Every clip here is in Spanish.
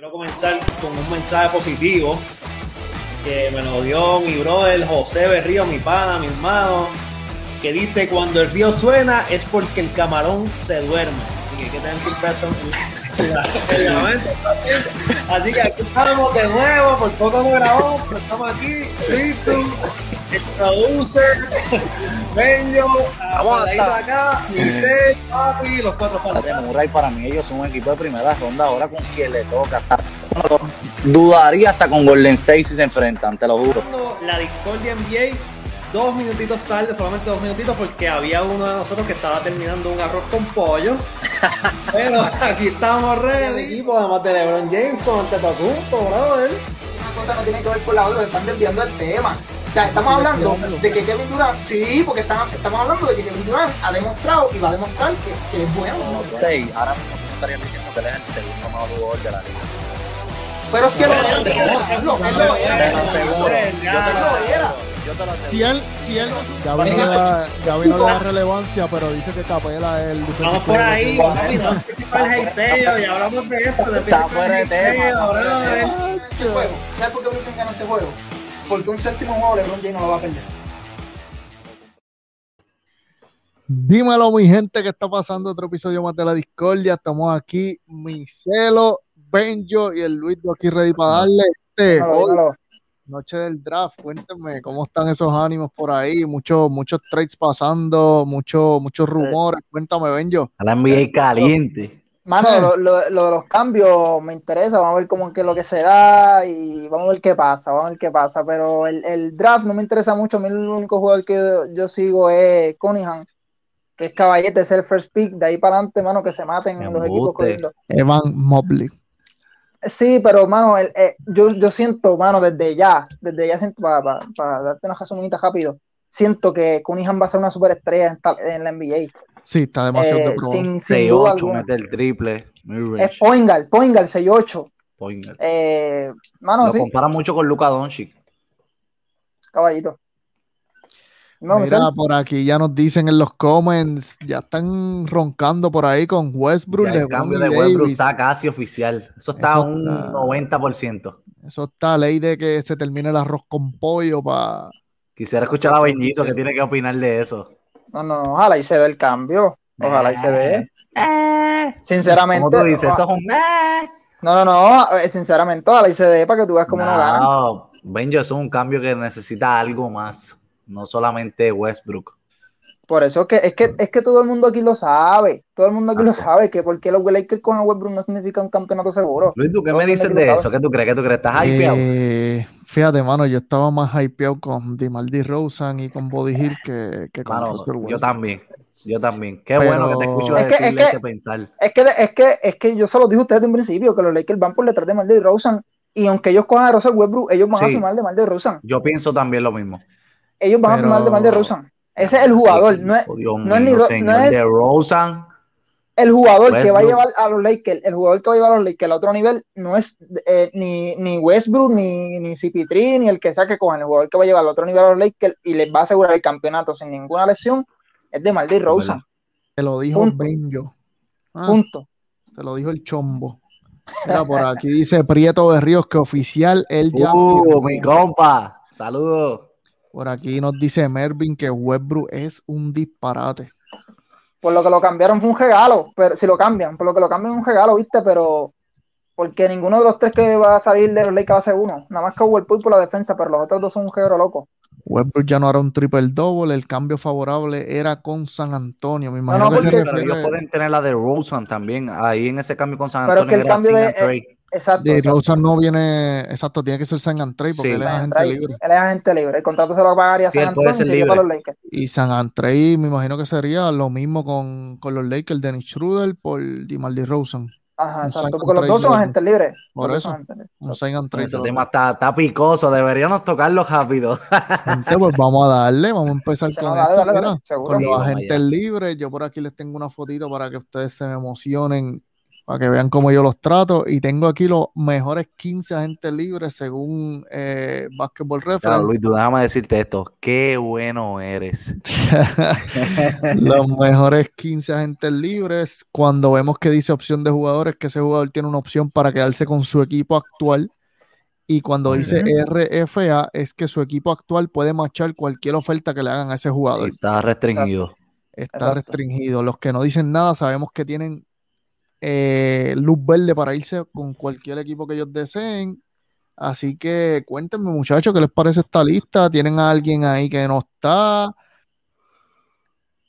quiero comenzar con un mensaje positivo que me lo dio mi brother José Berrío, mi pana, mi hermano, que dice cuando el río suena es porque el camarón se duerme. Así que hay que tener. Así que aquí estamos de nuevo, por poco no grabamos, pero estamos aquí, listos. El producer, Benjo, Vamos a hasta- acá, Papi, los cuatro. Murray para mí ellos son un equipo de primera ronda ahora con quien le toca dudaría hasta con Golden State si se enfrentan te lo juro la Discordia NBA dos minutitos tarde, solamente dos minutitos, porque había uno de nosotros que estaba terminando un arroz con pollo. Pero aquí estamos ready. equipo, además de LeBron James con Antetokounmpo, brother. una cosa no tiene que ver con la otra, están desviando el tema. O sea, estamos hablando de que Kevin Durant, sí, porque están- estamos hablando de que Kevin Durant ha demostrado y va a demostrar que, que es bueno. Golden State ahora mismo tú estarías diciendo que él es el segundo mejor jugador de la liga Pero es que lo era, él lo era, él lo yo te lo Si él, si él, Gaby no, Exacto. le da, Gaby no le da relevancia, pero dice que Capela es el Vamos por ahí, no anticipa el y hablamos de esto. de Está fuera de tema, ¿sabes por qué Brooklyn gana ese juego? Porque un séptimo juego LeBron James no lo va a perder. Dímelo, mi gente, que está pasando otro episodio más de la Discordia. Estamos aquí, Micelo, Benjo y el Luis aquí ready para darle este Dímelo, hoy, dímelo. noche del draft. Cuéntenme cómo están esos ánimos por ahí, muchos, muchos trades pasando, muchos, muchos rumores. Cuéntame, Benjo. a la NBA caliente Mano, lo, lo- lo de los cambios me interesa, vamos a ver cómo que lo que será y vamos a ver qué pasa, vamos a ver qué pasa, pero el, el draft no me interesa mucho, a mí el único jugador que yo, yo sigo es Cunningham, que es caballete, es el first pick, de ahí para adelante, mano, que se maten Me los equipos cogiendo. Evan Mobley. Sí, pero mano, el- eh, yo, yo siento, mano, desde ya, desde ya siento, para darte una resumida rápido, siento que Cunningham va a ser una superestrella en, en la NBA, Sí, está demasiado eh, de pro. sin, sin duda 6-8 alguna. mete el triple Es Poingal, Poingal 6-8. point. Eh, mano, lo sí, compara mucho con Luka Doncic caballito. No, Mira, por aquí ya nos dicen en los comments, ya están roncando por ahí con Westbrook, Ya el LeBron cambio de Westbrook Davis. está casi oficial eso está a Eso un está- 90% Eso está ley de que se termine el arroz con pollo para Quisiera escuchar a Beñito que tiene que opinar de eso. No, no, ojalá y se dé el cambio. Ojalá y se dé. Sinceramente. Como tú dices, eso es un. No, no, no. eh, Sinceramente, ojalá y se dé para que tú veas cómo no ganan. No, Benjo, eso es un cambio que necesita algo más. No solamente Westbrook. Por eso es que, es que es que todo el mundo aquí lo sabe. Todo el mundo aquí lo sabe. Que porque los Lakers con Westbrook no significa un campeonato seguro. Luis, ¿tú qué Todo me dices de eso? ¿Qué tú crees? ¿Qué tú crees? ¿Estás hypeado? Eh, fíjate, mano, yo estaba más hypeado con Dimaldi Rosen y con Body Hill que, que con Mano, Russell yo también. Yo también. Qué Pero- bueno que te escucho Es que- es decirle que- ese pensar. Es que, es que, es que yo se lo dije a ustedes desde un principio, que los Lakers van por detrás de Mar de Rosen. Y aunque ellos cojan a Russell Westbrook, ellos van a firmar de Mar de Rosen. Yo pienso también lo mismo. Ellos van Pero- a firmar de Mar de Rosen. Ese es el jugador, Sí, no es, Dios no es ni mío, señor no es- de Rosen. el jugador que va a llevar a los Lakers, el jugador que va a llevar a los Lakers a otro nivel no es eh, ni, ni Westbrook, ni, ni CP3, ni el que sea que cojan. El jugador que va a llevar al otro nivel a los Lakers y les va a asegurar el campeonato sin ninguna lesión es de Maldi verdad. Te lo dijo Punto. Benjo. Ah, Punto. te lo dijo el chombo. Mira, por aquí dice Prieto Berríos que oficial él ya Uh, firmó. mi compa. Saludos. Por aquí nos dice Mervin que Westbrook es un disparate. Por lo que lo cambiaron fue un regalo, pero si lo cambian, por lo que lo cambian es un regalo, ¿viste? Pero porque ninguno de los tres que va a salir de los Lakers hace uno. Nada más que Poole por la defensa, pero los otros dos son un regalo loco. Westbrook ya no era un triple double, el cambio favorable era con San Antonio. Me imagino no, que se porque- Pero ellos pueden tener la de Rosen también. Ahí en ese cambio con San Pero Antonio es que el cambio de- a trade. Exacto. de exacto. Rosen no viene, exacto, tiene que ser San Antonio porque Sí. él es agente libre. Él es agente libre. El contrato se lo pagaría Sí, San Antonio y ser se lleva a libre. los Lakers. Y San Antonio, me imagino que sería lo mismo con, con los Lakers, Dennis Schroeder por DeMar Rosen. Ajá, exacto. Porque los dos son agentes libres. Por eso. Un sign and trade Ese tema está, está picoso. Deberíamos tocarlo rápido. Gente, pues vamos a darle, vamos a empezar con no, dale, esto, dale, con los agentes libres. Yo por aquí les tengo una fotito para que ustedes se me emocionen para que vean cómo yo los trato. Y tengo aquí los mejores 15 agentes libres según eh, Basketball Claro, Reference. Luis, tú déjame decirte esto. Qué bueno eres. los mejores 15 agentes libres. Cuando vemos que dice opción de jugadores, que ese jugador tiene una opción para quedarse con su equipo actual. Y cuando dice RFA, es que su equipo actual puede marchar cualquier oferta que le hagan a ese jugador. Sí, está restringido. Está Exacto. restringido. Los que no dicen nada sabemos que tienen eh, luz verde para irse con cualquier equipo que ellos deseen. Así que cuéntenme, muchachos, ¿qué les parece esta lista? ¿Tienen a alguien ahí que no está?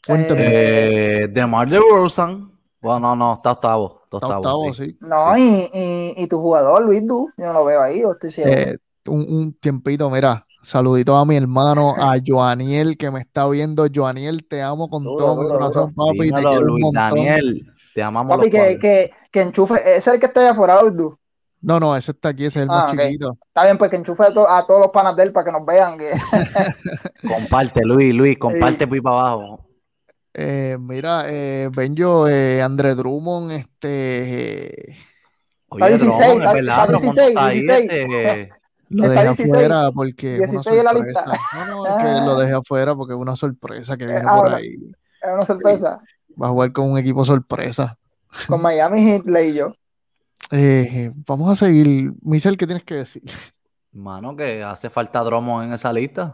Cuéntenme. Eh, DeMar DeRozan. Bueno, no, no, está octavo. Está Está octavo, sí. sí. No, y, y, y tu jugador, Luis Du, yo no lo veo ahí, o estoy ciego. Eh, un, un tiempito, mira. Saludito a mi hermano, a Joaniel, que me está viendo. Joaniel, te amo con Duro, todo mi duro, corazón, papi. Te Dímelo, quiero un Luis montón. Daniel. Te amamos Papi, los que, que, que enchufe, ese es el que está allá afuera, Luis Du. No, no, ese está aquí, ese es el Ah, más ok. chiquito. Está bien, pues que enchufe a, to- a todos los panas de él para que nos vean. Que... Comparte, Luis, Luis, comparte por ahí para abajo. Eh, mira, eh, Benjo, eh, André Drummond, este, eh, Oye, Está 16, Drummond, está- es verdad, está Drummond 16, está ahí, 16. este, lo dejé 16, afuera porque es una 16 en la lista. No, no, es que Ah. lo dejé afuera porque es una sorpresa que viene ah, por ahí. Es una sorpresa. Va a jugar con un equipo sorpresa. Con Miami Heat leí yo. Eh, vamos a seguir. Michel, ¿qué tienes que decir? Mano, que hace falta Drummond en esa lista.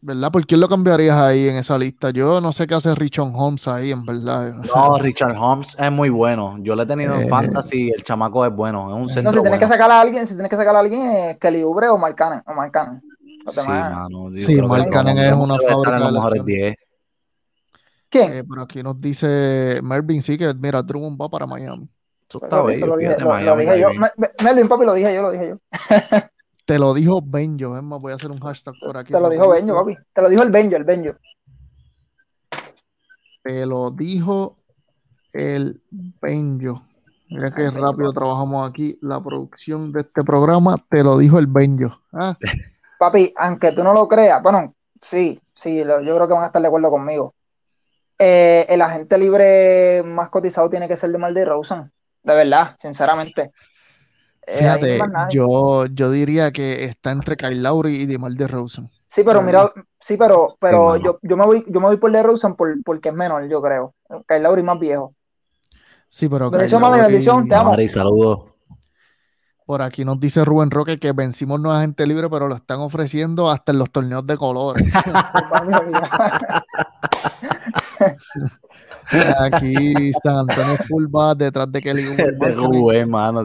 ¿Verdad? ¿Por quién lo cambiarías ahí en esa lista? Yo no sé qué hace Richon Holmes ahí, en verdad. No, Richard Holmes es muy bueno. Yo lo he tenido en Eh. fantasy. El chamaco es bueno. Es un No, centro si tienes que sacar a alguien, si tienes que sacar a alguien, es Kelly Oubre o Mark Cannon. O Mark Cannon. Los Sí, mano. Sí, es una en los mejores. 10. ¿Quién? Eh, pero aquí nos dice Mervin, sí, que mira, Drummond va para Miami. Eso está bello. lo dije, lo yo. Miami. Me- me- Melvin, papi, lo dije yo, lo dije yo. Te lo dijo Benjo, es más, voy a hacer un hashtag por aquí. Te lo dijo. Benjo, papi. Te lo dijo el Benjo, el Benjo. Te lo dijo el Benjo. Mira Benjo, rápido trabajamos aquí. La producción de este programa te lo dijo el Benjo. Ah, Papi, aunque tú no lo creas, bueno, sí, sí, lo- yo creo que van a estar de acuerdo conmigo. Eh, el agente libre más cotizado tiene que ser de Mal Rosen, de verdad, sinceramente. Eh, Fíjate, yo, yo diría que está entre Kyle Lowry y DeMar DeRozan. Sí, pero de mira, sí, pero, pero Sí, yo, yo me voy, yo me voy por DeRozan por, porque es menor, yo creo. Kyle Lowry más viejo. Sí, pero Kyle Bendición, mami, Lowry- bendición, te amo. Saludos. Por aquí nos dice Rubén Roque que vencimos no es agente libre, pero lo están ofreciendo hasta en los torneos de colores. Aquí San Antonio Full va detrás de Kelly. Rubén, mano.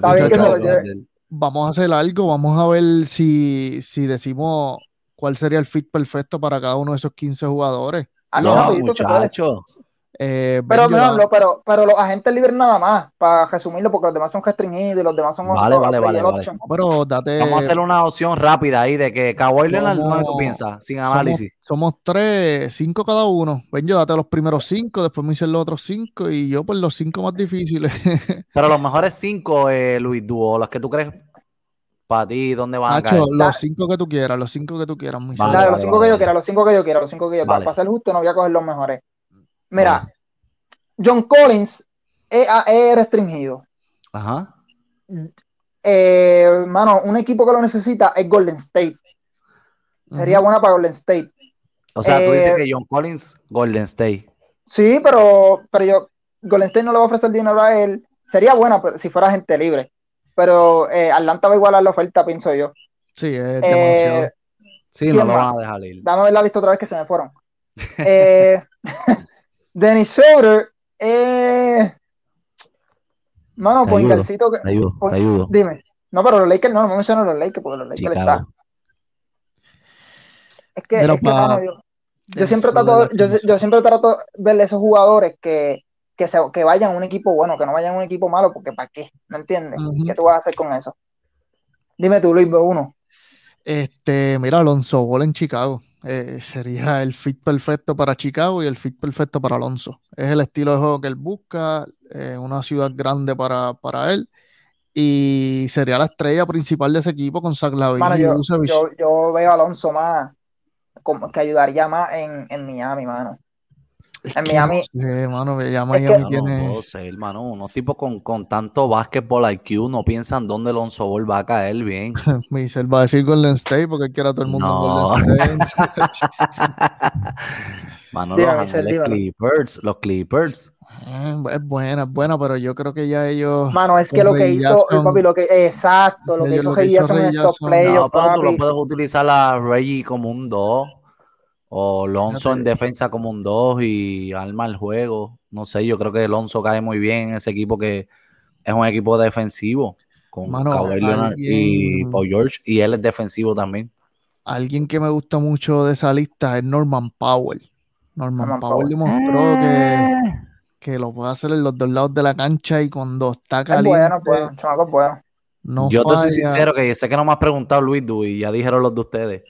Vamos a hacer algo, vamos a ver si, si decimos cuál sería el fit perfecto para cada uno de esos 15 jugadores. Así No, se puede. Eh, Pero, no, pero, pero los agentes libres nada más, para resumirlo, porque los demás son restringidos y los demás son Vale, vale, vale, vale. pero date, Vamos a hacer una opción rápida ahí de que Kawhi Leonard, ¿dónde tú piensas? Sin análisis. somos tres, cinco cada uno. Ven, yo date los primeros cinco, después me dicen los otros cinco y yo por los cinco más difíciles. Pero los mejores cinco, eh, Luis Duo, los que tú crees para ti, ¿dónde van a caer? Los cinco que tú quieras, los cinco que tú quieras. mi Vale, los cinco vale, que yo quiera, los cinco que yo quiera, los cinco que yo Vale. Para ser justo, no voy a coger los mejores. Mira, John Collins es, es restringido. Ajá. Eh, mano, un equipo que lo necesita es Golden State. Sería buena para Golden State. O sea, tú Eh, dices que John Collins, Golden State. Sí, pero, pero yo, Golden State no le va a ofrecer dinero a él. Sería buena pero, si fuera gente libre. Pero eh, Atlanta va a igualar la oferta, pienso yo. Sí, es Eh, demasiado. Sí, ¿Quién no lo van a dejar ir. Dame ver la lista otra vez que se me fueron. Eh, Dennis Schroeder, eh, mano, Te pues ayudo, Ingalcito que. Te ayudo, pues, te ayudo. Dime. No, pero los Lakers no, no me menciono los Lakers porque los Lakers Chicago. está. Es que, Pero es que, pa- mano, yo, siempre trato, yo, no yo siempre trato de verle esos jugadores que, que, se, que vayan a un equipo bueno, que no vayan a un equipo malo, porque ¿para qué? ¿Me entiendes? ¿Qué tú vas a hacer con eso? Dime tú, Luis, uno. Este, mira, Alonso Ball en Chicago. Eh, sería el fit perfecto para Chicago y el fit perfecto para Alonso. Es el estilo de juego que él busca, eh, una ciudad grande para, para él. Y sería la estrella principal de ese equipo con Zach Lavin yo, Vucevic. yo, yo veo a Alonso más, como que ayudaría más en, en Miami, mano. Es En que Miami- no sé, mano, ya que- Miami Yo no tiene. puedo ser, hermano. Unos tipos con, con tanto básquetbol IQ no piensan dónde Lonzo Ball va a caer bien. Michelle va a decir Golden State porque quiere a todo el mundo No. en Golden State. Mano, Dígame, los Michelle, Ángeles dímelo. Clippers, los Clippers. Eh, es buena, es buena, pero yo creo que ya ellos. Mano, es que lo que hizo, Jackson. papi, lo que, exacto, lo que hizo que Jackson en estos playoffs, No, pero tú lo puedes utilizar a Reggie como un 2. O Lonzo en defensa como un 2 y arma el juego. No sé, yo creo que Lonzo cae muy bien en ese equipo que es un equipo defensivo. Con Mano, Kawhi Leonard y alguien- Paul George. Y él es defensivo también. Alguien que me gusta mucho de esa lista es Norman Powell. Norman, Norman Powell Powell. demostró Eh. que, que lo puede hacer en los dos lados de la cancha y cuando está Es caliente es bueno, chamaco es bueno. no Yo te soy falla. sincero que sé que no me has preguntado Luis Du y ya dijeron los de ustedes.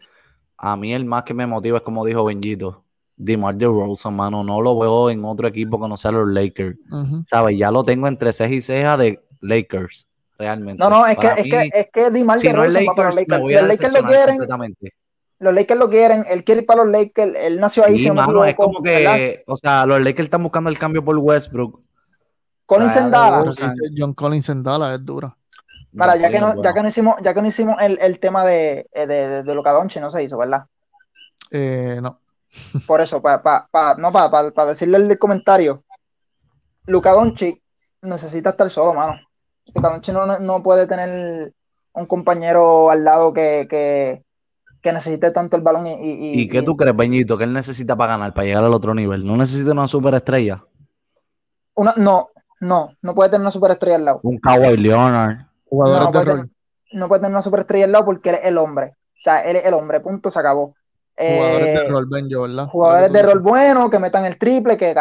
A mí el más que me motiva es como dijo Benjito. DeMar DeRozan, mano, no lo veo en otro equipo que no sea los Lakers. ¿Sabes? Ya lo tengo entre ceja y ceja de Lakers, realmente. No, no, es que, Para es mí, que, es que DeMar si no va para Lakers, los me Lakers. voy a Los Lakers lo quieren, completamente. los Lakers lo quieren, él quiere ir para los Lakers, él nació ahí, Sí, si no me mano, es equivoco, como ¿verdad? que, o sea, los Lakers están buscando el cambio por Westbrook. Collins Claro, en Dallas. Pero si dice John Collins en Dallas es dura. Mira, ya que no, bueno. ya que no hicimos, ya que no hicimos el, el tema de, eh, de, de, de Luka no se hizo, ¿verdad? Eh, no. Por eso, para pa, pa- no, para pa, decirle el comentario, Luka Doncic necesita estar solo, mano. Luka Doncic no, no puede tener un compañero al lado que, que, que necesite tanto el balón y, y, ¿Y qué tú crees, Beñito, que él necesita para ganar, para llegar al otro nivel? ¿No necesita una superestrella? una, no, no, no puede tener una superestrella al lado. Un Kawhi Leonard. No, Jugadores no de puede, rol. tener, no puede tener una superestrella al lado porque él es el hombre. O sea, él es el hombre, punto, se acabó. Jugadores Eh, de rol, Benjo, ¿verdad? jugadores de rol bueno, que metan el triple, que un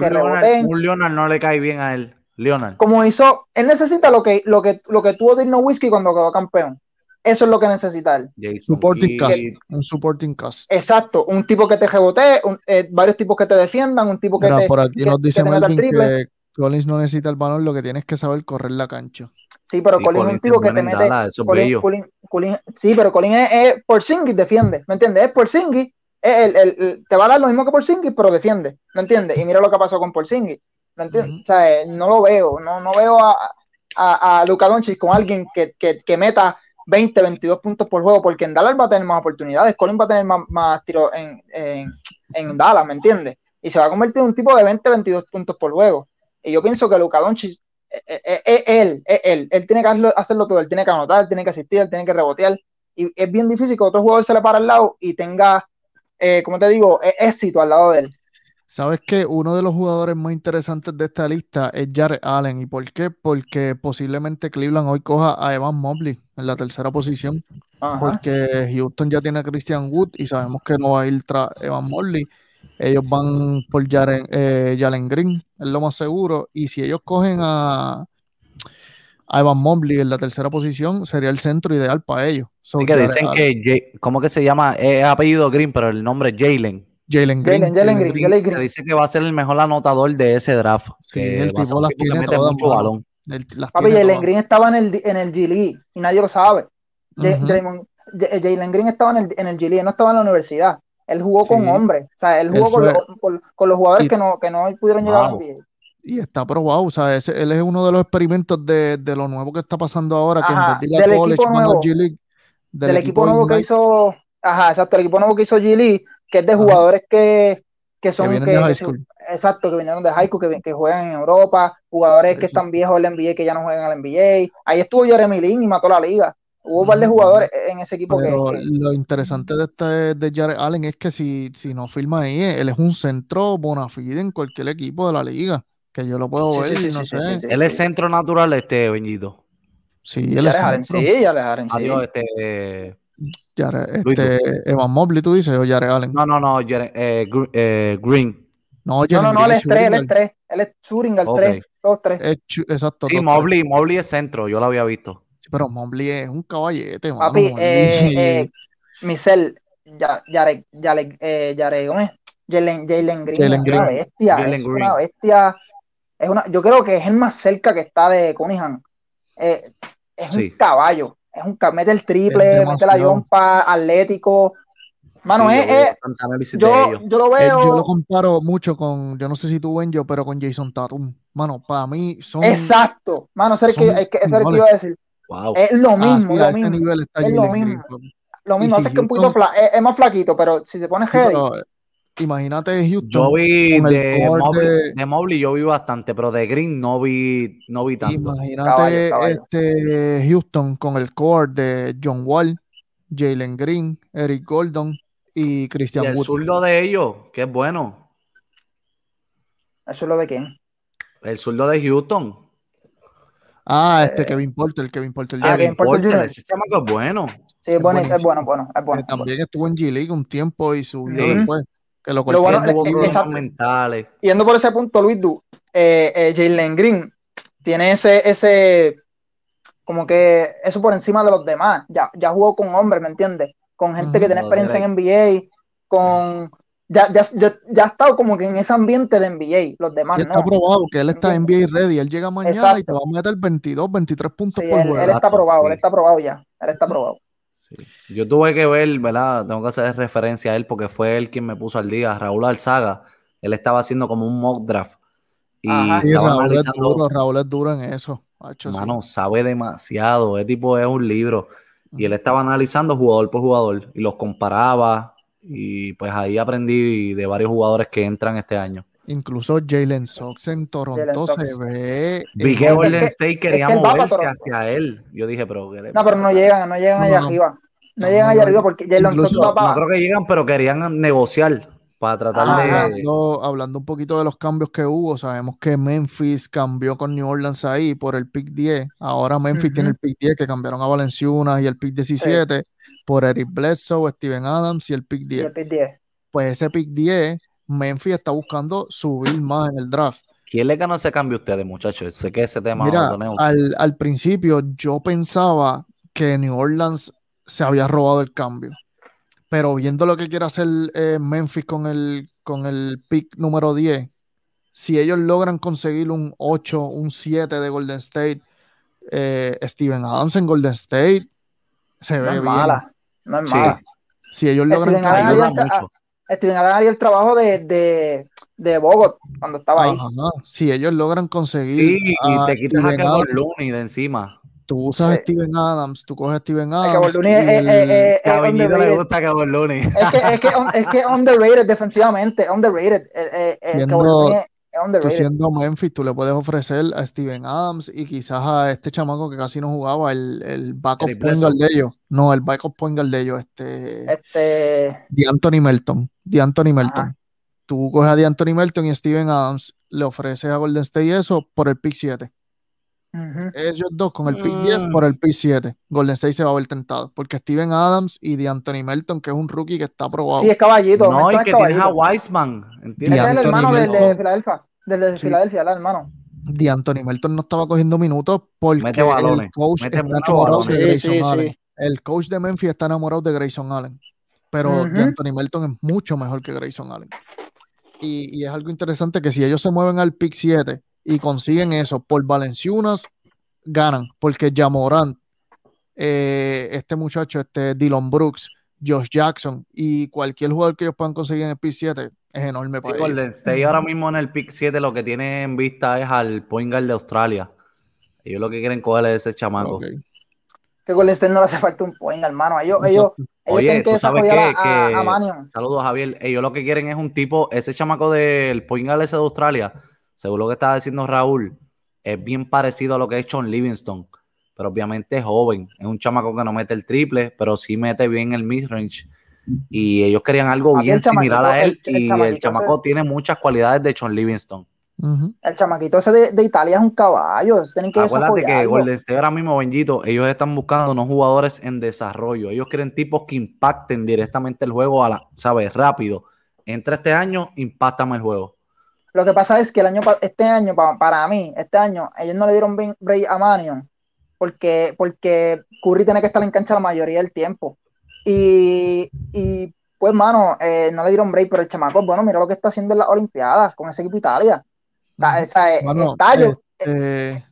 que Leonard, reboten. un Leonard no le cae bien a él. Leonard. Como hizo, él necesita lo que, lo que, lo que tuvo Dirno Whiskey cuando quedó campeón. Eso es lo que necesita él. Jason Supporting Kidd. cast. Un supporting cast. Exacto, un tipo que te rebotee, un- eh, varios tipos que te defiendan, un tipo que Mira, te. por aquí que- nos dice que que Collins no necesita el balón, lo que tienes que saber correr la cancha. Sí, pero Sí, Colin es un tipo que te mete. Dallas, Colin-. Colin- sí, pero Colin es, es por defiende, ¿me entiendes? Es por el, el- el- te va a dar lo mismo que por pero defiende, ¿me entiendes? Y mira lo que pasó con Porzingis, ¿me entiendes? O sea, no lo veo, no, no veo a, a, a Luka Doncic con alguien que, que, que meta 20, 22 puntos por juego, porque en Dallas va a tener más oportunidades, Colin va a tener más, más tiros en, en, en Dallas, ¿me entiendes? Y se va a convertir en un tipo de 20, 22 puntos por juego. Y yo pienso que Luka Doncic él, eh, él, él tiene que hacerlo, todo, él tiene que anotar, él tiene que asistir, él tiene que rebotear, y es bien difícil que otro jugador se le para al lado y tenga, eh, como te digo, eh, éxito al lado de él. ¿Sabes que Uno de los jugadores más interesantes de esta lista es Jared Allen. ¿Y por qué? Porque posiblemente Cleveland hoy coja a Evan Mobley en la tercera posición. Ajá. Porque Houston ya tiene a Christian Wood y sabemos que no va a ir tras Evan Mobley. Ellos van por Jaren, eh, Jalen Green, es lo más seguro. Y si ellos cogen a, a Evan Mobley en la tercera posición, sería el centro ideal para ellos. So, que dicen que, ¿cómo que se llama? Es apellido Green, pero el nombre es Jalen. Jalen Green. Jalen, Jalen Green, Green, Jalen Se Green. dice que va a ser el mejor anotador de ese draft. Sí, que el va a ser tipo las tiene mete todas, mucho mano. balón. Él las Papi, tiene Jalen todas. Green estaba en el, en el G League y nadie lo sabe. Eh, Jalen Green estaba en el, en el G League, no estaba en la universidad. Él jugó con Sí. hombres, o sea, él Él jugó con, fue- los, con, con los jugadores y- que no, que no pudieron llegar a Wow. NBA. Y está probado, o sea, ese- él es uno de los experimentos de, de lo nuevo que está pasando ahora, que Ajá, en vez de ir del college equipo nuevo. G League, Del, equipo, nuevo que hizo, ajá, exacto, el equipo nuevo que hizo G League, que es de jugadores que, que que son vienen que- de high que- school. exacto, que vinieron de high school, que, que juegan en Europa, jugadores Sí, que sí. están viejos en la NBA que ya no juegan la NBA. Ahí estuvo Jeremy Lin y mató la liga. Hubo un par de Ujú. jugadores en ese equipo que, Pero que- lo interesante de este de Jared Allen es que si, si no firma ahí, él es un centro bona fide en cualquier equipo de la liga. Que yo lo puedo Sí, ver sí, y sí, no sí, sé. sí, sí. Él es centro natural, este Beñito. Sí, él ya es Allen, centro. sí, les Allen, sí. Adiós, este. Jared- Luis, este, Evan Mobley, tú dices, o Jared Allen. No, no, no, Jere- eh, Gr- eh, Green. No, No, no, él es tres, él es shooting tres, él es shooting al Ok. tres, dos, tres. guard. Es chu- exacto. Sí. Mobley, Mobley es centro, yo lo había visto. Pero Mobley es un caballete, mano. Papi, eh, eh, Michelle, ya, Yare, Yare, eh, Yare, ¿cómo es? Jalen, Jalen Green Jalen es una Green. bestia, Jalen es Green. una bestia, es una, yo creo que es el más cerca que está de Cunningham. Eh, es Sí. un caballo, es un mete el triple, Es mete la yompa, atlético, Mano, Sí, es, yo es- yo, lo Eh, veo. yo lo comparo mucho con, yo no sé si tú ven yo, pero con Jason Tatum. Mano, para mí son Exacto. Mano, ese es el que, que- es el que iba a decir. Wow. Es lo mismo, así, a lo ese mismo. nivel está es lo mismo. Lo mismo, Y si que un poquito fla- es, es más flaquito, pero si se pone heavy, pero, eh, imagínate Houston Yo vi con el de core Mobley, de- de Mobley yo vi bastante, pero de Green no vi, no vi tanto. Imagínate Caballo, caballo. este Houston con el core de John Wall, Jalen Green, Eric Gordon y Y Christian el Wood. zurdo de ellos, que es bueno. es lo de quién. El zurdo de Houston. Ah, este Kevin Porter, Kevin Porter. Ah, Kevin Porter Porter, Jr. ese chamaco es bueno. Sí, es, Es bueno, es bueno, bueno, es bueno. que también estuvo en G League un tiempo y subió Sí. después. Que lo Lo bueno mentales. Yendo por ese punto, Luis Du, eh, eh, Jalen Green tiene ese, ese, como que eso por encima de los demás. Ya, ya jugó con hombres, ¿me entiendes? Con gente que tiene experiencia en. NBA, con ya, ya, ya, ya ha estado como que en ese ambiente de NBA, los demás Sí, no. está probado que él está en NBA ready. Él llega mañana y Exacto. te va a meter 22, 23 puntos Sí, por él, juego. él está probado, sí. él está probado ya, él está probado. Sí. Yo tuve que ver, ¿verdad? Tengo que hacer referencia a él porque fue él quien me puso al día, Raúl Alzaga. Él estaba haciendo como un mock draft y Ajá. Estaba Raúl es duro, Raúl es duro en eso. Hacho. Mano, sabe demasiado. Ese tipo es un libro. Y él estaba analizando jugador por jugador y los comparaba. Y pues ahí aprendí de varios jugadores que entran este año. Incluso Jalen Sox en Toronto Sox. se ve. Vi que Golden que- State quería moverse hacia él. Yo dije, pero ¿qué le No, pero no llegan, no llegan No, allá no. arriba. No, No, llegan no, allá no. arriba porque Jalen Sox va No para. creo que llegan, pero querían negociar para tratar de. Hablando, hablando un poquito de los cambios que hubo, sabemos que Memphis cambió con New Orleans ahí por el pick 10. Ahora Memphis tiene el pick 10 que cambiaron a Valenciunas y el pick 17 por Eric Bledsoe, Steven Adams y el pick y 10. el pick 10. Pues ese pick 10, Memphis está buscando subir más en el draft. ¿Quién le ganó ese cambio a ustedes, muchachos? Sé que ese tema Mira, al, al principio yo pensaba que New Orleans se había robado el cambio, pero viendo lo que quiere hacer eh, Memphis con el, con el pick número 10, si ellos logran conseguir un 8, un 7 de Golden State, eh, Steven Adams en Golden State se No ve es bien. mala, no es Sí. mala. Si ellos logran Steven Adams Ayuda mucho. Steven Adams haría el trabajo de, de, de Bogot cuando estaba ahí. Ajá, si ellos logran conseguir Sí, y a te quitas a Steven Kevin Adams, Looney de encima. tú usas Sí. a Steven Adams, tú coges a Steven Adams y es, es- el- es- es- Que a es Beñito le underrated. gusta Kevin Looney. Es que es que es que underrated defensivamente, underrated. Eh, eh, eh, Siendo- que siendo Memphis, tú le puedes ofrecer a Steven Adams y quizás a este chamaco que casi no jugaba, el, el backup point guard de ellos. No, el backup point guard de ellos, este, Este, de Anthony Melton. De Anthony Melton. Ajá. Tú coges a de Anthony Melton y Steven Adams, le ofreces a Golden State eso por el pick 7. Ujú. Ellos dos con el pick Mm. 10 por el pick 7. Golden State se va a ver tentado. Porque Steven Adams y de Anthony Melton, que es un rookie que está aprobado. Sí, es caballito. No, y es que tienes a caballito. Wiseman. Ese es el hermano del de Melton. Filadelfia. Del de Sí. Filadelfia, el hermano. de Anthony Melton no estaba cogiendo minutos porque Mete balones, el coach mete está enamorado balones. de Grayson sí, sí. Allen. El coach de Memphis está enamorado de Grayson Allen, pero Ujú. de Anthony Melton es mucho mejor que Grayson Allen. Y, y es algo interesante que si ellos se mueven al pick 7 y consiguen eso por Valenciunas, ganan, porque Jamorant, eh, este muchacho, este Dylan Brooks, Josh Jackson y cualquier jugador que ellos puedan conseguir en el pick 7 es enorme Sí, para ellos. Golden State ahora mismo en el pick 7 lo que tiene en vista es al point guard de Australia. Ellos lo que quieren coger es ese chamaco. Ok. Que Golden State no le hace falta un point, hermano. Ellos, ellos, ellos Oye, tienen que ¿tú sabes desarrollar qué? a, a, Que- a Manion. Saludos, Javier. Ellos lo que quieren es un tipo, ese chamaco del point guard ese de Australia, según lo que estaba diciendo Raúl, es bien parecido a lo que es Sean Livingston, pero obviamente es joven. Es un chamaco que no mete el triple, pero sí mete bien el midrange. Y ellos querían algo Aquí bien similar a él. el- el y el chamaco ese- tiene muchas cualidades de Sean Livingston. El chamaquito ese de, de Italia es un caballo. Tienen que Acuérdate que. Golden State ahora mismo, Benjito, ellos están buscando unos jugadores en desarrollo. Ellos quieren tipos que impacten directamente el juego a la, ¿sabes? Rápido. Entra este año, impactame el juego. Lo que pasa es que el año, este año, pa- para mí, este año, ellos no le dieron break a Manion porque, porque Curry tiene que estar en cancha la mayoría del tiempo. Y, y pues, mano, eh, no le dieron break, pero el chamaco, bueno, mira lo que está haciendo en las Olimpiadas con ese equipo Italia. Está, o sea, Mano, está yo- este,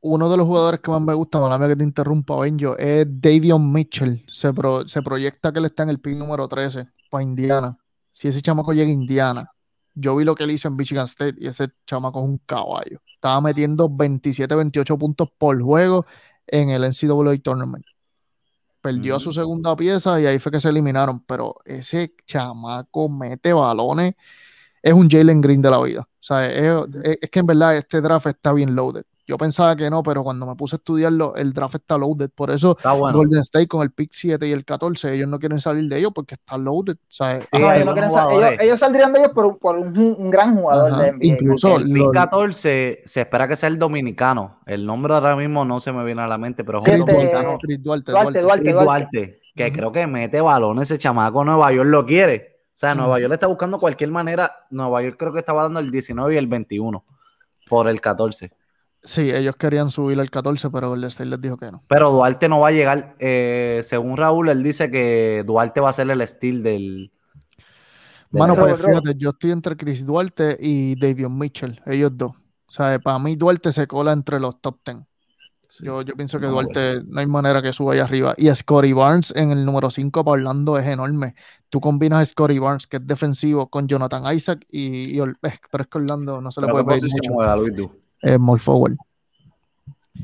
uno de los jugadores que más me gusta, mala que te interrumpa, Benjo, es Davion Mitchell. Se, pro- se proyecta que él está en el pick número 13 para Indiana. Si ese chamaco llega a Indiana, yo vi lo que él hizo en Michigan State y ese chamaco es un caballo. Estaba metiendo 27, 28 puntos por juego en el NCAA Tournament. Perdió su segunda pieza y ahí fue que se eliminaron. Pero ese chamaco mete balones. Es un Jalen Green de la vida. O sea, es que en verdad este draft está bien loaded. Yo pensaba que no, pero cuando me puse a estudiarlo, el draft está loaded. Por eso Está bueno. Golden State con el pick 7 y el 14, ellos no quieren salir de ellos porque está loaded. O sea, Sí, ellos, no ellos, ellos saldrían de ellos por, por un, un gran jugador Ajá, de NBA. incluso- El Lo- pick 14 se espera que sea el dominicano. El nombre ahora mismo no se me viene a la mente, pero es un dominicano. Duarte, Duarte, Duarte. Duarte, Chris Duarte. Duarte, que creo que mete balones ese chamaco. Nueva York lo quiere. O sea, Nueva. York le está buscando cualquier manera. Nueva York creo que estaba dando el 19 y el 21 por el 14. Sí, ellos querían subir al 14, pero Golden State les dijo que no. Pero Duarte no va a llegar. eh, según Raúl, él dice que Duarte va a ser el steal del. del Mano, pues fíjate, yo estoy entre Chris Duarte y Davion Mitchell, ellos dos. O sea, para mí Duarte se cola entre los top 10. Yo, yo pienso que No, Duarte no hay manera que suba ahí arriba. Y Scotty Barnes en el número 5 para Orlando es enorme. Tú combinas a Scotty Barnes, que es defensivo, con Jonathan Isaac, y, y eh, pero es que Orlando no se le ¿Pero puede pedir mucho. Es more forward.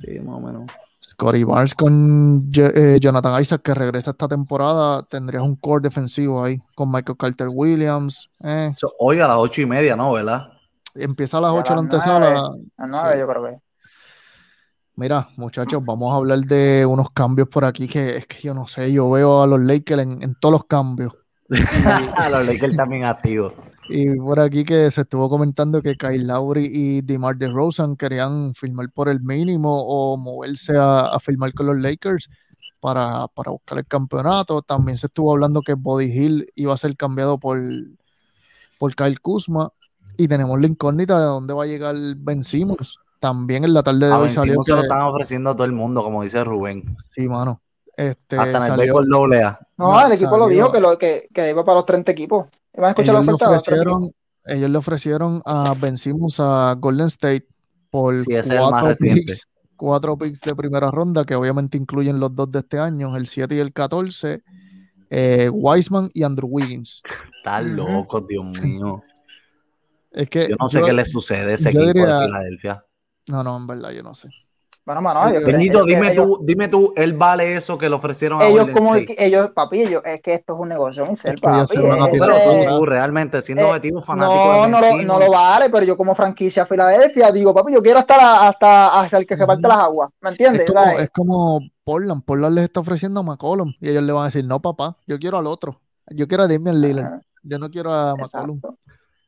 Sí, más o menos. Scotty Barnes con Je- eh, Jonathan Isaac, que regresa esta temporada, tendrías un core defensivo ahí, con Michael Carter Williams. eh, So, Hoy a las ocho y media, ¿no? ¿Verdad? empieza a las A 8 la las antesala. A nueve, Sí. yo creo que. Mira, muchachos, vamos a hablar de unos cambios por aquí que es que yo no sé, yo veo a los Lakers en, en todos los cambios. Los Lakers también activos. Y por aquí que se estuvo comentando que Kyle Lowry y DeMar DeRozan querían firmar por el mínimo o moverse a, a firmar con los Lakers para, para buscar el campeonato. También se estuvo hablando que Body Hill iba a ser cambiado por, por Kyle Kuzma. Y tenemos la incógnita de dónde va a llegar Ben Simmons. También en la tarde de A hoy Ben salió Simmons se lo que- están ofreciendo a todo el mundo, como dice Rubén. Sí, mano. Este, Hasta en el salió- béisbol doble A. No, No, el equipo lo dijo que, lo, que, que iba para los 30 equipos. ¿Iban a escuchar la ellos le oferta? los 30 ofrecieron, ellos le ofrecieron a Ben Simmons a Golden State por Sí, ese es el más cuatro picks, cuatro picks de primera ronda, que obviamente incluyen los dos de este año, el 7 y el 14, eh, Wiseman y Andrew Wiggins. Están Ujú. locos, Dios mío. Es que Yo no sé yo- qué le sucede a ese equipo diría- de Filadelfia. No, no, en verdad, yo no sé. Bueno, mano, ellos, Peñito, ellos- dime ellos- tú, dime tú, él vale eso que le ofrecieron a Ellos como State? ellos, papi, ellos, es que esto es un negocio, mi ser, papi. es- Pero tú, tú, realmente, siendo eh, objetivo fanático no, no, lo, no Simmons, lo vale, pero yo como franquicia Filadelfia digo, papi, yo quiero hasta, la- hasta, hasta el que reparte las aguas, ¿me entiendes? Es como, es como Portland. Portland les está ofreciendo a McCollum y ellos le van a decir, no, papá, yo quiero al otro. Yo quiero a Damian Lillard. Ajá, Yo no quiero a McCollum. exacto.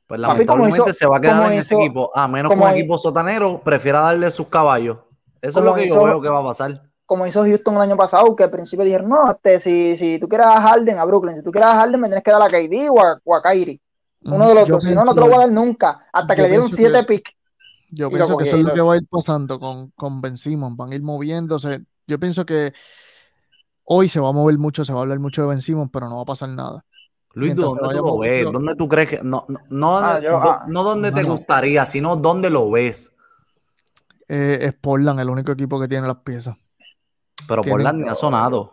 pues Papi, lamentablemente hizo- se va a quedar en ese equipo, a menos que como un equipo sotanero prefiera darle sus caballos. Eso es lo que yo veo que va a pasar. Como hizo Houston el año pasado, que al principio dijeron, no, este, si, si tú quieres a Harden, a Brooklyn, si tú quieres a Harden, me tienes que dar a KD o a, o a Kyrie. Uno de los Yo dos, si no, no te lo voy a dar nunca, hasta que le dieron siete que- picks. Yo pienso que eso es lo que va a ir pasando con, con Ben Simmons. Van a ir moviéndose. Yo pienso que hoy se va a mover mucho, se va a hablar mucho de Ben Simmons, pero no va a pasar nada. Luis, Mientras ¿dónde tú lo ves? ¿Dónde tú crees que.? No, no, no, Ah, yo- ah. no dónde te Mano. gustaría, sino dónde lo ves. Eh, es Portland el único equipo que tiene las piezas. Pero Tienen- Portland ni ha sonado.